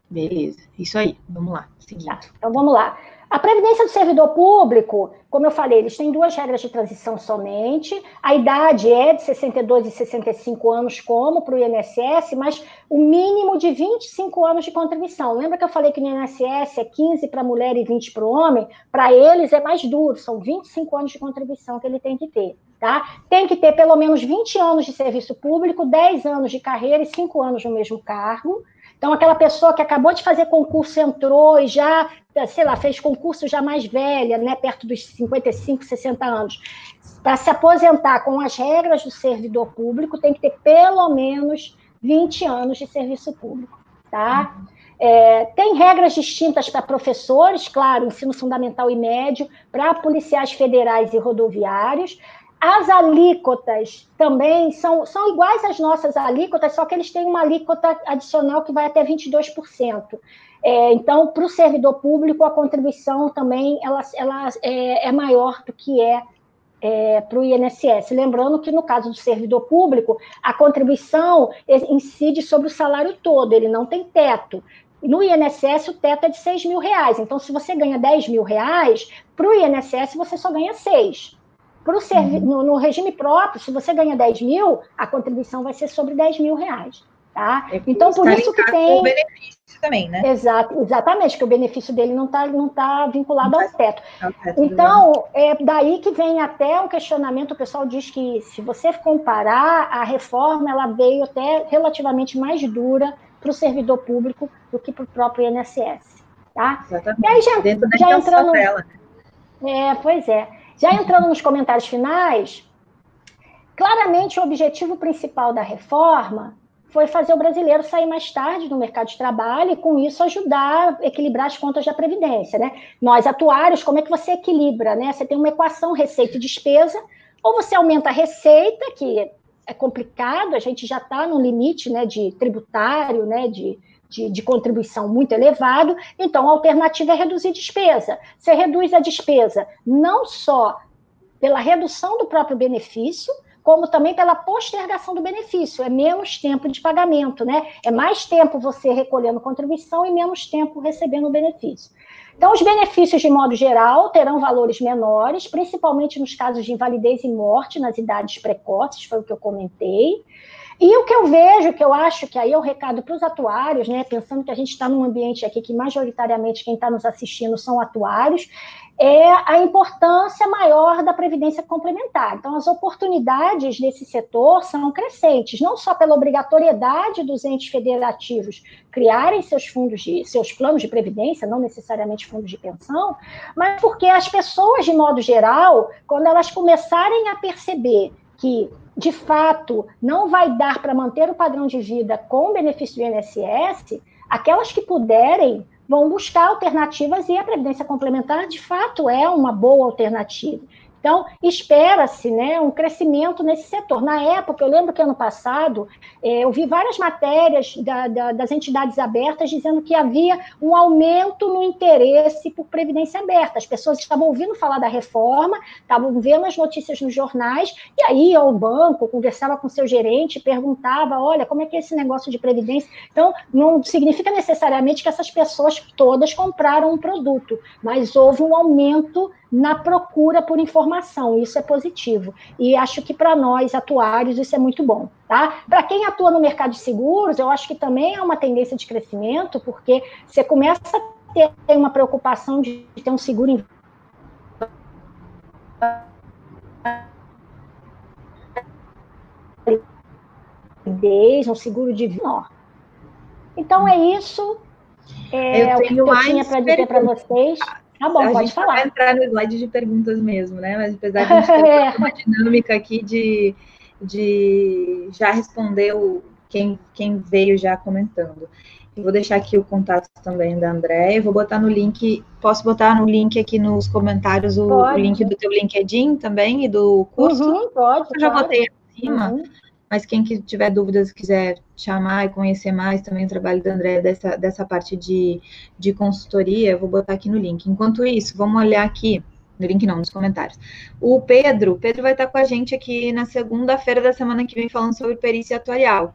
Beleza, isso aí, vamos lá, seguindo. Tá, então vamos lá. A previdência do servidor público, como eu falei, eles têm duas regras de transição somente. A idade é de 62 e 65 anos, como para o INSS, mas o mínimo de 25 anos de contribuição. Lembra que eu falei que no INSS é 15 para mulher e 20 para o homem? Para eles é mais duro, são 25 anos de contribuição que ele tem que ter. Tá? Tem que ter pelo menos 20 anos de serviço público, 10 anos de carreira e 5 anos no mesmo cargo. Então, aquela pessoa que acabou de fazer concurso entrou e já, sei lá, fez concurso já mais velha, né, perto dos 55, 60 anos, para se aposentar com as regras do servidor público, tem que ter pelo menos 20 anos de serviço público, tá? É, tem regras distintas para professores, claro, ensino fundamental e médio, para policiais federais e rodoviários. As alíquotas também são, são iguais às nossas alíquotas, só que eles têm uma alíquota adicional que vai até 22%. É, então, para o servidor público, a contribuição também ela, ela é, é maior do que é, é para o INSS. Lembrando que, no caso do servidor público, a contribuição incide sobre o salário todo, ele não tem teto. No INSS, o teto é de 6 mil reais. Então, se você ganha 10 mil reais, para o INSS você só ganha 6. Pro servi uhum. no, no, regime próprio, se você ganha 10 mil, a contribuição vai ser sobre 10 mil reais. Tá? É então, por isso que tem. O benefício também, né? Exato, exatamente, que o benefício dele não está não tá vinculado não ao teto. teto então, é daí que vem até um questionamento, o pessoal diz que se você comparar, a reforma ela veio até relativamente mais dura para o servidor público do que para o próprio INSS. Tá? Exatamente. E aí já, Dentro já entrando. É, pois é. Já entrando nos comentários finais, claramente o objetivo principal da reforma foi fazer o brasileiro sair mais tarde no mercado de trabalho e, com isso, ajudar a equilibrar as contas da Previdência. Né? Nós, atuários, como é que você equilibra? Né? Você tem uma equação receita e despesa, ou você aumenta a receita, que é complicado, a gente já está no limite né, de tributário, né, de, de, de, contribuição muito elevado, então a alternativa é reduzir despesa. Você reduz a despesa não só pela redução do próprio benefício, como também pela postergação do benefício. É menos tempo de pagamento, né? É mais tempo você recolhendo contribuição e menos tempo recebendo o benefício. Então, os benefícios, de modo geral, terão valores menores, principalmente nos casos de invalidez e morte nas idades precoces, foi o que eu comentei. E o que eu vejo, que eu acho que aí é o recado para os atuários, né? Pensando que a gente está num ambiente aqui que majoritariamente quem está nos assistindo são atuários, é a importância maior da previdência complementar. Então, as oportunidades nesse setor são crescentes, não só pela obrigatoriedade dos entes federativos criarem seus fundos de seus planos de previdência, não necessariamente fundos de pensão, mas porque as pessoas, de modo geral, quando elas começarem a perceber que de fato não vai dar para manter o padrão de vida com o benefício do INSS, aquelas que puderem vão buscar alternativas e a previdência complementar de fato é uma boa alternativa. Então, espera-se né, um crescimento nesse setor. Na época, eu lembro que ano passado, é, eu vi várias matérias da, da, das entidades abertas dizendo que havia um aumento no interesse por previdência aberta. As pessoas estavam ouvindo falar da reforma, estavam vendo as notícias nos jornais, e aí ao banco, conversava com seu gerente, perguntava: olha, como é que é esse negócio de previdência? Então, não significa necessariamente que essas pessoas todas compraram um produto, mas houve um aumento na procura por informação, isso é positivo. E acho que para nós, atuários, isso é muito bom. Tá? Para quem atua no mercado de seguros, eu acho que também é uma tendência de crescimento, porque você começa a ter uma preocupação de ter um seguro um seguro de. Então é isso. É, o que eu tinha para dizer para vocês. Tá bom, a pode falar. vai entrar no slide de perguntas mesmo, né? Mas apesar de a gente ter *laughs* uma dinâmica aqui de, de já responder o, quem, quem veio já comentando. Eu vou deixar aqui o contato também da Andréia. Vou botar no link. Posso botar no link aqui nos comentários o, o link do teu LinkedIn também e do curso? Uhum, pode. Eu já botei acima. Uhum mas quem que tiver dúvidas, quiser chamar e conhecer mais também o trabalho da André dessa, dessa parte de, de consultoria, eu vou botar aqui no link. Enquanto isso, vamos olhar aqui, no link não, nos comentários. O Pedro, Pedro vai estar com a gente aqui na segunda-feira da semana que vem falando sobre perícia atuarial.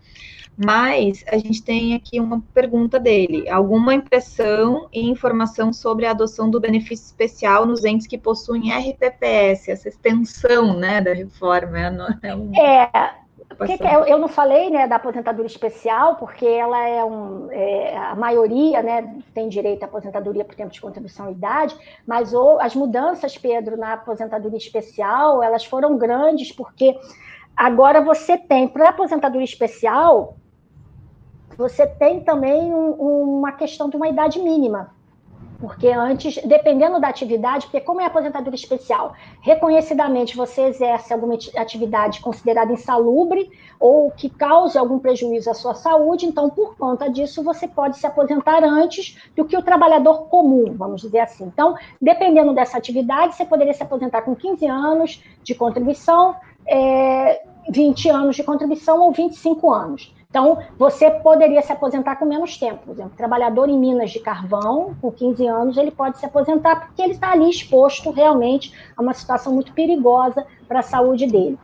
Mas a gente tem aqui uma pergunta dele: alguma impressão e informação sobre a adoção do benefício especial nos entes que possuem RPPS, essa extensão né, da reforma? É, que que eu, não falei né, da aposentadoria especial, porque ela é um. É, a maioria né, tem direito à aposentadoria por tempo de contribuição e idade, mas ou, as mudanças, Pedro, na aposentadoria especial, elas foram grandes, porque agora você tem, para aposentadoria especial, você tem também um, uma questão de uma idade mínima. Porque antes, dependendo da atividade, porque como é aposentadoria especial, reconhecidamente você exerce alguma atividade considerada insalubre ou que cause algum prejuízo à sua saúde, então, por conta disso, você pode se aposentar antes do que o trabalhador comum, vamos dizer assim. Então, dependendo dessa atividade, você poderia se aposentar com 15 anos de contribuição, é, 20 anos de contribuição ou 25 anos. Então, você poderia se aposentar com menos tempo. Por exemplo, trabalhador em minas de carvão, com 15 anos, ele pode se aposentar porque ele está ali exposto realmente a uma situação muito perigosa para a saúde dele.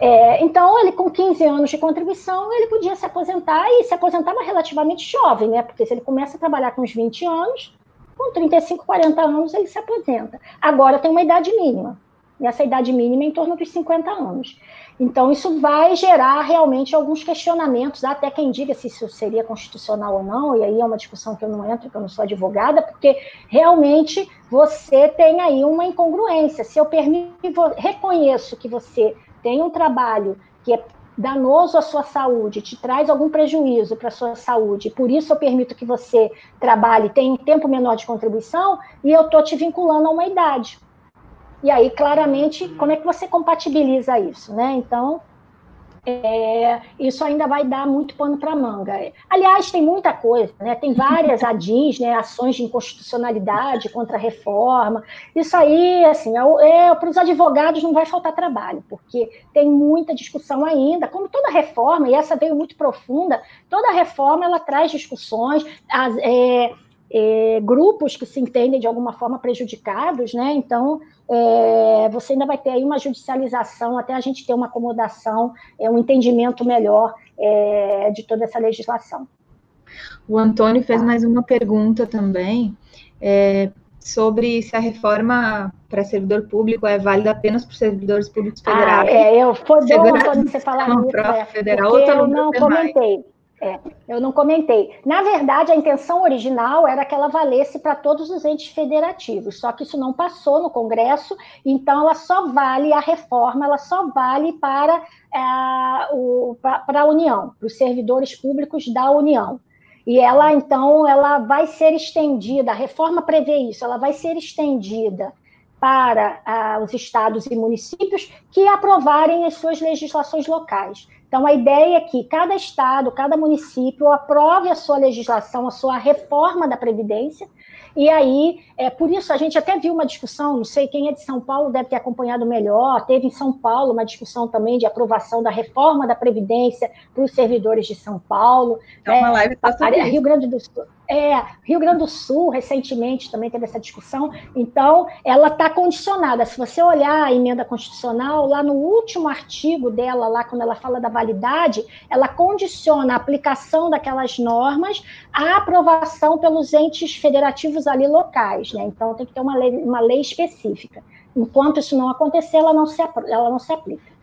É, então, ele com 15 anos de contribuição, ele podia se aposentar e se aposentava relativamente jovem, né? Porque se ele começa a trabalhar com uns 20 anos, com 35, 40 anos, ele se aposenta. Agora tem uma idade mínima. E essa idade mínima é em torno dos 50 anos. Então, isso vai gerar realmente alguns questionamentos, até quem diga se isso seria constitucional ou não, e aí é uma discussão que eu não entro, porque eu não sou advogada, porque realmente você tem aí uma incongruência. Se eu permito, reconheço que você tem um trabalho que é danoso à sua saúde, te traz algum prejuízo para a sua saúde, por isso eu permito que você trabalhe, tenha um tempo menor de contribuição, e eu estou te vinculando a uma idade. E aí, claramente, como é que você compatibiliza isso, né? Então, é, isso ainda vai dar muito pano para manga. Aliás, tem muita coisa, né? Tem várias *laughs* ADIs, né? Ações de inconstitucionalidade contra a reforma. Isso aí, assim, é, é, para os advogados não vai faltar trabalho, porque tem muita discussão ainda. Como toda reforma, e essa veio muito profunda, toda reforma ela traz discussões. As, é, é, grupos que se entendem de alguma forma prejudicados, né? Então, é, você ainda vai ter aí uma judicialização até a gente ter uma acomodação, é, um entendimento melhor é, de toda essa legislação. O Antônio fez mais uma pergunta também é, sobre se a reforma para servidor público é válida apenas para servidores públicos ah, federais. Ah, é, eu foi bom, Antônio, você falar isso, é, federal, eu não comentei. Mais. É, eu não comentei. Na verdade, a intenção original era que ela valesse para todos os entes federativos, só que isso não passou no Congresso, então ela só vale, a reforma, ela só vale para, é, o, a União, para os servidores públicos da União. E ela, então, ela vai ser estendida, a reforma prevê isso, ela vai ser estendida para ah, os estados e municípios que aprovarem as suas legislações locais. Então, a ideia é que cada estado, cada município aprove a sua legislação, a sua reforma da Previdência, e aí, é, por isso, a gente até viu uma discussão, não sei quem é de São Paulo deve ter acompanhado melhor, teve em São Paulo uma discussão também de aprovação da reforma da Previdência para os servidores de São Paulo. É né? uma live tá Rio Grande do Sul. É, Rio Grande do Sul, recentemente, também teve essa discussão. Então, ela está condicionada. Se você olhar a emenda constitucional, lá no último artigo dela, lá quando ela fala da validade, ela condiciona a aplicação daquelas normas à aprovação pelos entes federativos ali locais. Né? Então, tem que ter uma lei, uma lei específica. Enquanto isso não acontecer, ela não se, ela não se aplica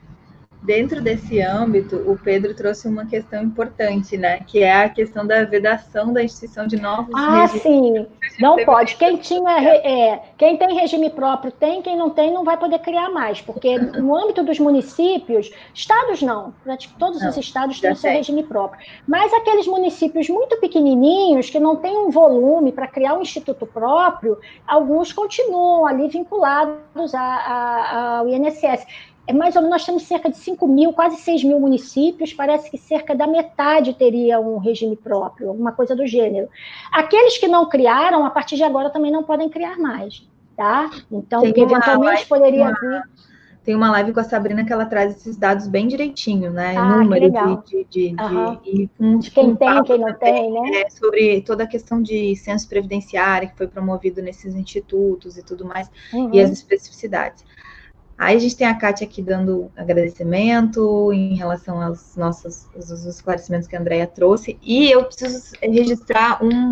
dentro desse âmbito, o Pedro trouxe uma questão importante, né? Que é a questão da vedação da instituição de novos Ah, sim. Não pode. Quem tinha, é, quem tem regime próprio tem, quem não tem não vai poder criar mais, porque no âmbito dos municípios, estados não, todos não, os estados têm seu regime próprio. Mas aqueles municípios muito pequenininhos que não têm um volume para criar um instituto próprio, alguns continuam ali vinculados ao INSS é mais ou menos, nós temos cerca de 5 mil, quase 6 mil municípios, parece que cerca da metade teria um regime próprio, alguma coisa do gênero. Aqueles que não criaram, a partir de agora também não podem criar mais, tá? Então, porque eventualmente poderia uma, vir... Tem uma live com a Sabrina que ela traz esses dados bem direitinho, né? Ah, Número de, de, de, uhum. de, um, de quem um tem, quem não tem, né? É, sobre toda a questão de censo previdenciário que foi promovido nesses institutos e tudo mais, uhum. e as especificidades. Aí a gente tem a Kátia aqui dando agradecimento em relação aos nossos os esclarecimentos que a Andrea trouxe. E eu preciso registrar um,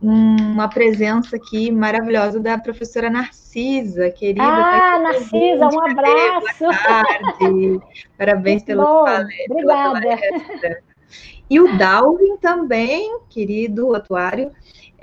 uma presença aqui maravilhosa da professora Narcisa, querida. Ah, Narcisa, um abraço. Boa tarde. *laughs* Parabéns pelo Bom, Obrigada. E o Dalvin também, querido atuário,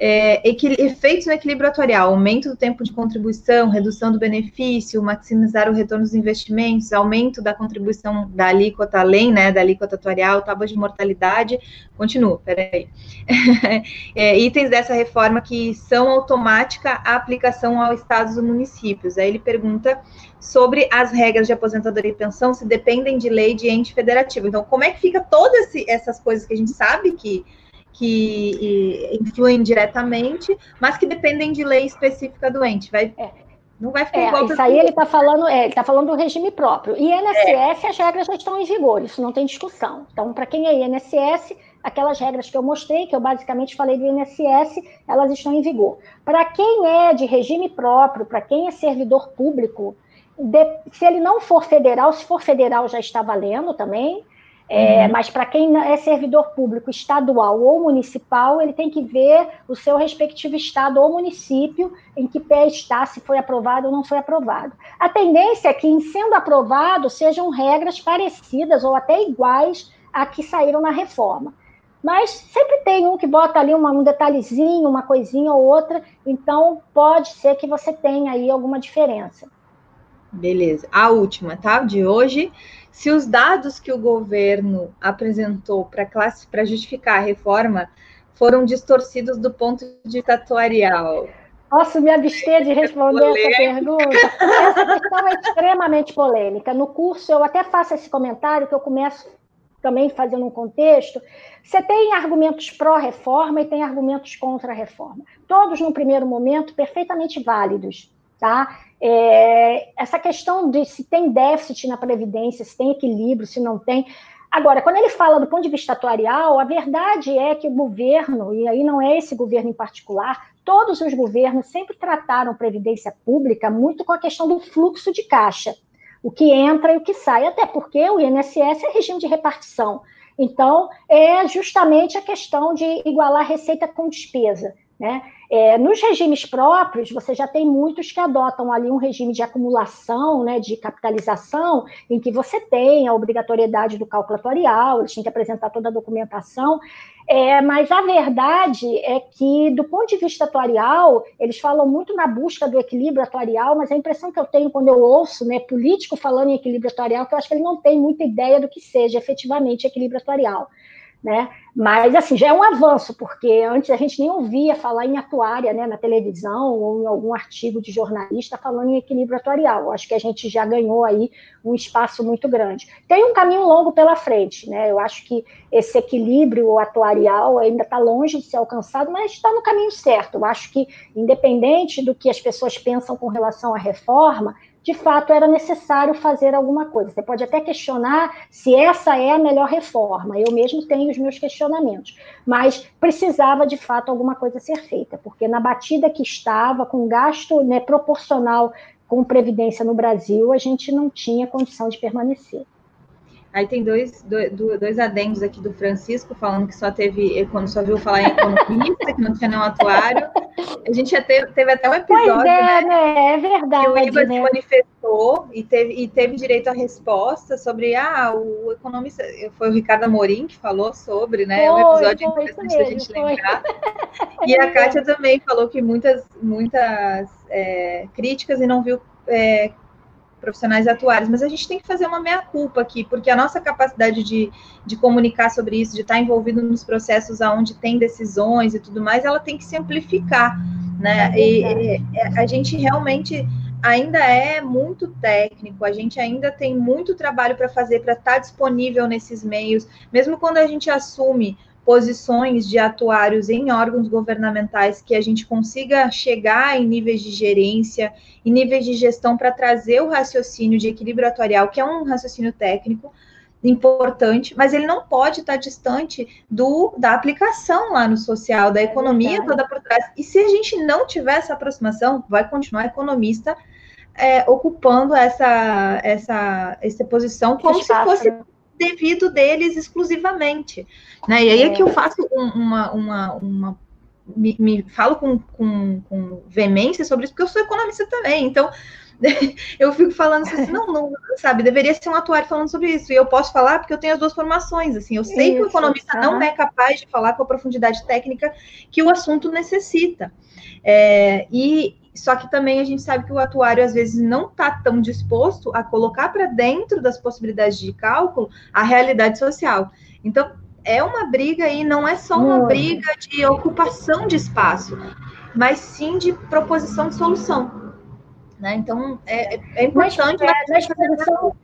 é, efeitos no equilíbrio atuarial, aumento do tempo de contribuição, redução do benefício, maximizar o retorno dos investimentos, aumento da contribuição da alíquota além, né, da alíquota atuarial, tábuas de mortalidade, continua, peraí. *laughs* é, itens dessa reforma que são automática a aplicação ao estados e municípios. Aí ele pergunta sobre as regras de aposentadoria e pensão se dependem de lei de ente federativo. Então, como é que fica todas essas coisas que a gente sabe que que influem diretamente, mas que dependem de lei específica do ente. Vai, é. Não vai ficar é, igual. Isso aí ele está falando, é, ele tá falando do regime próprio. E INSS, é. as regras já estão em vigor, isso não tem discussão. Então, para quem é INSS, aquelas regras que eu mostrei, que eu basicamente falei do INSS, elas estão em vigor. Para quem é de regime próprio, para quem é servidor público, de, se ele não for federal, se for federal já está valendo também, é, uhum. Mas para quem é servidor público estadual ou municipal, ele tem que ver o seu respectivo estado ou município em que pé está, se foi aprovado ou não foi aprovado. A tendência é que, em sendo aprovado, sejam regras parecidas ou até iguais a que saíram na reforma. Mas sempre tem um que bota ali uma, um detalhezinho, uma coisinha ou outra, então pode ser que você tenha aí alguma diferença. Beleza. A última, tá? De hoje se os dados que o governo apresentou para justificar a reforma foram distorcidos do ponto de vista atuarial. Posso me abster de responder essa pergunta? Essa questão é extremamente polêmica. No curso, eu até faço esse comentário, que eu começo também fazendo um contexto. Você tem argumentos pró-reforma e tem argumentos contra a reforma. Todos, no primeiro momento, perfeitamente válidos. Tá? É, essa questão de se tem déficit na Previdência, se tem equilíbrio, se não tem. Agora, quando ele fala do ponto de vista atuarial, a verdade é que o governo, e aí não é esse governo em particular, todos os governos sempre trataram Previdência Pública muito com a questão do fluxo de caixa, o que entra e o que sai, até porque o INSS é regime de repartição. Então, é justamente a questão de igualar receita com despesa. Né? É, nos regimes próprios, você já tem muitos que adotam ali um regime de acumulação, né, de capitalização, em que você tem a obrigatoriedade do cálculo atuarial, eles têm que apresentar toda a documentação, é, mas a verdade é que, do ponto de vista atuarial, eles falam muito na busca do equilíbrio atuarial, mas a impressão que eu tenho quando eu ouço né, político falando em equilíbrio atuarial, que eu acho que ele não tem muita ideia do que seja efetivamente equilíbrio atuarial né? Mas, assim, já é um avanço, porque antes a gente nem ouvia falar em atuária, né, na televisão ou em algum artigo de jornalista falando em equilíbrio atuarial. Acho que a gente já ganhou aí um espaço muito grande. Tem um caminho longo pela frente, né? Eu acho que esse equilíbrio atuarial ainda está longe de ser alcançado, mas está no caminho certo. Eu acho que, independente do que as pessoas pensam com relação à reforma, de fato era necessário fazer alguma coisa. Você pode até questionar se essa é a melhor reforma. Eu mesmo tenho os meus questionamentos, mas precisava de fato alguma coisa ser feita, porque na batida que estava, com gasto né, proporcional com previdência no Brasil, a gente não tinha condição de permanecer. Aí tem dois, dois, dois adendos aqui do Francisco, falando que só teve, quando só viu falar em economista, que não tinha nenhum atuário. A gente já teve, teve até um episódio, pois é, né? né? É verdade. Que o IBA né? se manifestou e teve, e teve direito à resposta sobre, ah, o economista, foi o Ricardo Amorim que falou sobre, né? É foi, um episódio foi, interessante da gente foi. lembrar. *laughs* E a Kátia também falou que muitas, muitas é, críticas e não viu é, profissionais atuais, mas a gente tem que fazer uma meia-culpa aqui, porque a nossa capacidade de, de comunicar sobre isso, de estar envolvido nos processos onde tem decisões e tudo mais, ela tem que se amplificar, né? É e, e, a gente realmente ainda é muito técnico, a gente ainda tem muito trabalho para fazer para estar disponível nesses meios, mesmo quando a gente assume posições de atuários em órgãos governamentais que a gente consiga chegar em níveis de gerência, em níveis de gestão para trazer o raciocínio de equilíbrio atuarial, que é um raciocínio técnico importante, mas ele não pode estar distante do da aplicação lá no social, da economia é toda por trás. E se a gente não tiver essa aproximação, vai continuar economista é, ocupando essa, essa, essa posição como se fosse devido deles exclusivamente. Né? E aí é, é que eu faço uma, uma, uma me, me, falo com, com, com veemência sobre isso, porque eu sou economista também. Então, *laughs* eu fico falando assim, não, não, sabe, deveria ser um atuário falando sobre isso. E eu posso falar porque eu tenho as duas formações, assim, eu sei isso, que o economista tá. não é capaz de falar com a profundidade técnica que o assunto necessita. É, e só que também a gente sabe que o atuário às vezes não está tão disposto a colocar para dentro das possibilidades de cálculo a realidade social. Então, é uma briga e não é só uma briga de ocupação de espaço, mas sim de proposição de solução. Né? Então, é, é importante. Mas, é, na, exposição,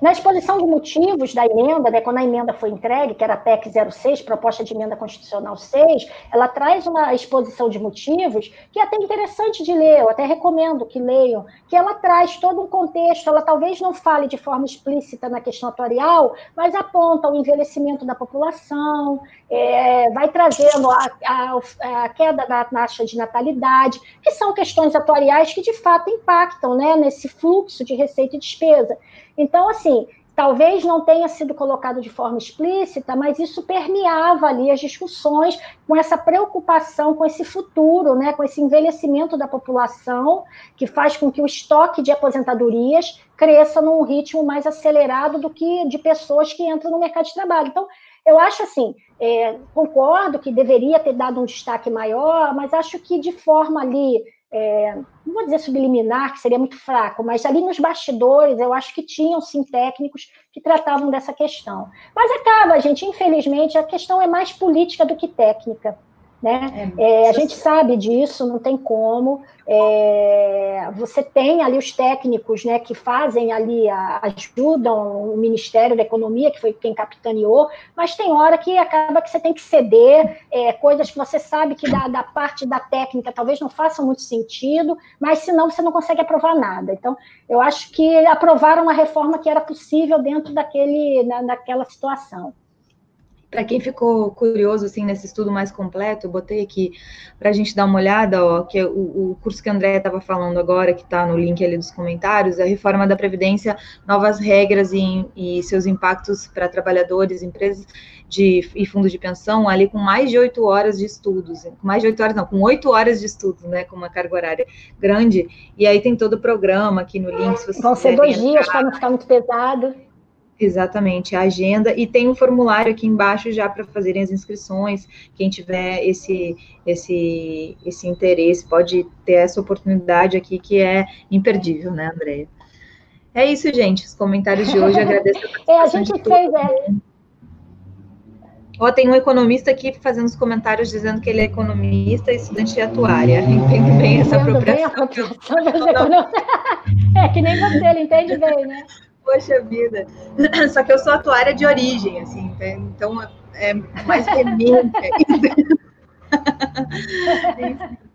na exposição de motivos da emenda, né, quando a emenda foi entregue, que era a PEC 06, Proposta de Emenda Constitucional 6, ela traz uma exposição de motivos que é até interessante de ler, eu até recomendo que leiam, que ela traz todo um contexto, ela talvez não fale de forma explícita na questão atuarial, mas aponta o envelhecimento da população, é, vai trazendo a, a, a, queda da taxa de natalidade, que são questões atuariais que de fato impactam né, nesse fluxo de receita e despesa. Então, assim, talvez não tenha sido colocado de forma explícita, mas isso permeava ali as discussões com essa preocupação com esse futuro, né, com esse envelhecimento da população, que faz com que o estoque de aposentadorias cresça num ritmo mais acelerado do que de pessoas que entram no mercado de trabalho. Então, eu acho assim, é, concordo que deveria ter dado um destaque maior, mas acho que de forma ali é, não vou dizer subliminar, que seria muito fraco, mas ali nos bastidores eu acho que tinham sim técnicos que tratavam dessa questão. Mas acaba, gente, infelizmente, a questão é mais política do que técnica. Né? É, é, a gente sabe disso, não tem como. É, você tem ali os técnicos né, que fazem ali, a, ajudam o Ministério da Economia, que foi quem capitaneou, mas tem hora que acaba que você tem que ceder, é, coisas que você sabe que da, da, parte da técnica talvez não façam muito sentido, mas senão você não consegue aprovar nada. Então, eu acho que aprovaram uma reforma que era possível dentro daquele, na, daquela situação. Para quem ficou curioso assim nesse estudo mais completo, eu botei aqui para a gente dar uma olhada, ó, que é o, o curso que a André estava falando agora, que está no link ali dos comentários, é a reforma da Previdência, novas regras e, e seus impactos para trabalhadores, empresas de, e fundos de pensão, ali com mais de oito horas de estudos, com mais de oito horas, não, com oito horas de estudos, né, com uma carga horária grande, e aí tem todo o programa aqui no link. Se Vão ser dois dias para não ficar muito pesado. Exatamente, a agenda e tem um formulário aqui embaixo já para fazerem as inscrições. Quem tiver esse esse esse interesse pode ter essa oportunidade aqui que é imperdível, né, Andréia? É isso, gente. Os comentários de hoje agradeço. A *laughs* é, a gente fez. É... Ó, tem um economista aqui fazendo os comentários dizendo que ele é economista e estudante de atuária. *laughs* Entende bem essa apropriação. Bem apropriação *laughs* é que nem você, ele entende bem, né? Poxa vida. *clears throat* Só que eu sou atuária de origem, assim, né? então é mais *laughs* veemente. *laughs*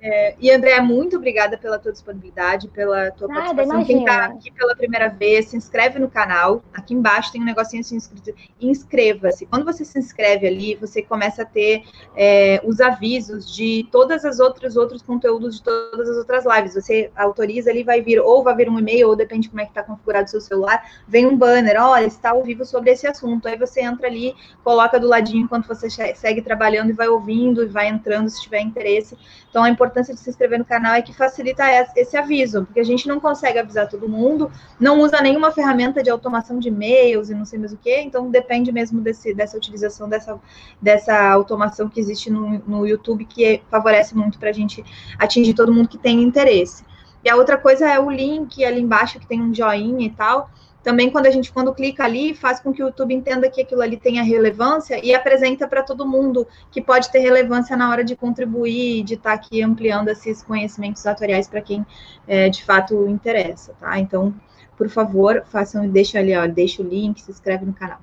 É, e André, muito obrigada pela tua disponibilidade, pela tua Nada, participação. Imagina. Quem está aqui pela primeira vez, se inscreve no canal. Aqui embaixo tem um negocinho assim inscrito. Inscreva-se. Quando você se inscreve ali, você começa a ter é, os avisos de todas as outras outros conteúdos de todas as outras lives. Você autoriza ali, vai vir, ou vai vir um e-mail, ou depende como é que está configurado o seu celular, vem um banner, olha, está ao vivo sobre esse assunto. Aí você entra ali, coloca do ladinho enquanto você segue trabalhando e vai ouvindo e vai entrando se tiver interesse. Então, a importância de se inscrever no canal é que facilita esse aviso, porque a gente não consegue avisar todo mundo, não usa nenhuma ferramenta de automação de e-mails e não sei mais o que, então depende mesmo desse, dessa utilização dessa, dessa automação que existe no, no YouTube, que favorece muito para a gente atingir todo mundo que tem interesse. E a outra coisa é o link ali embaixo, que tem um joinha e tal também quando a gente quando clica ali faz com que o YouTube entenda que aquilo ali tenha relevância e apresenta para todo mundo que pode ter relevância na hora de contribuir de estar tá aqui ampliando esses conhecimentos atuariais para quem é, de fato interessa, tá? Então, por favor, façam, deixa ali, ó, deixa o link, se inscreve no canal.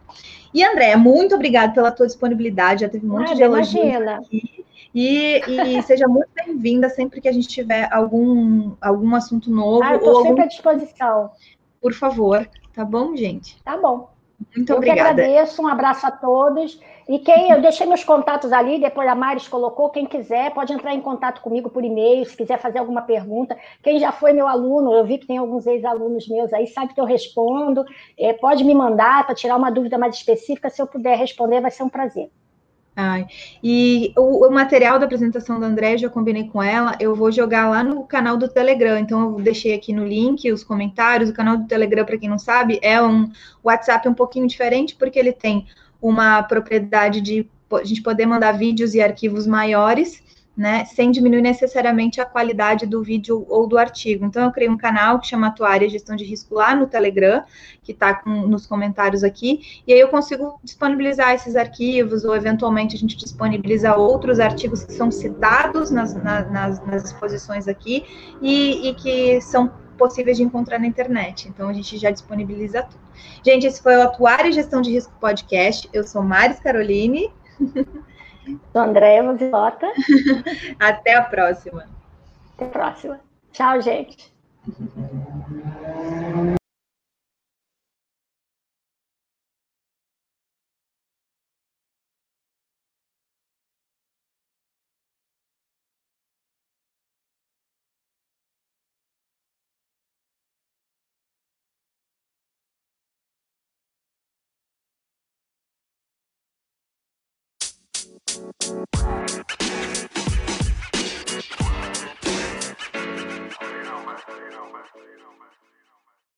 E André, muito obrigada pela tua disponibilidade, já teve um monte ah, de elogios aqui. E, e seja muito bem-vinda sempre que a gente tiver algum, algum assunto novo. Ah, estou sempre algum... à disposição. Por favor, Tá bom, gente? Tá bom. Muito Eu obrigada. Eu agradeço, um abraço a todos E quem eu deixei meus contatos ali, depois a Maris colocou, quem quiser pode entrar em contato comigo por e-mail, se quiser fazer alguma pergunta. Quem já foi meu aluno, eu vi que tem alguns ex-alunos meus aí, sabe que eu respondo, é, pode me mandar para tirar uma dúvida mais específica, se eu puder responder, vai ser um prazer. Ai, e o, o, material da apresentação da André, já combinei com ela, eu vou jogar lá no canal do Telegram. Então, eu deixei aqui no link os comentários. O canal do Telegram, para quem não sabe, é um WhatsApp um pouquinho diferente, porque ele tem uma propriedade de a gente poder mandar vídeos e arquivos maiores né, sem diminuir necessariamente a qualidade do vídeo ou do artigo. Então, eu criei um canal que chama Atuária Gestão de Risco lá no Telegram, que está nos comentários aqui, e aí eu consigo disponibilizar esses arquivos, ou eventualmente a gente disponibiliza outros artigos que são citados nas, nas, nas exposições aqui e, e que são possíveis de encontrar na internet. Então, a gente já disponibiliza tudo. Gente, esse foi o Atuária Gestão de Risco Podcast. Eu sou Maris Caroline. *laughs* Sou Andréia Mozilota. *laughs* Até a próxima. Até a próxima. Tchau, gente.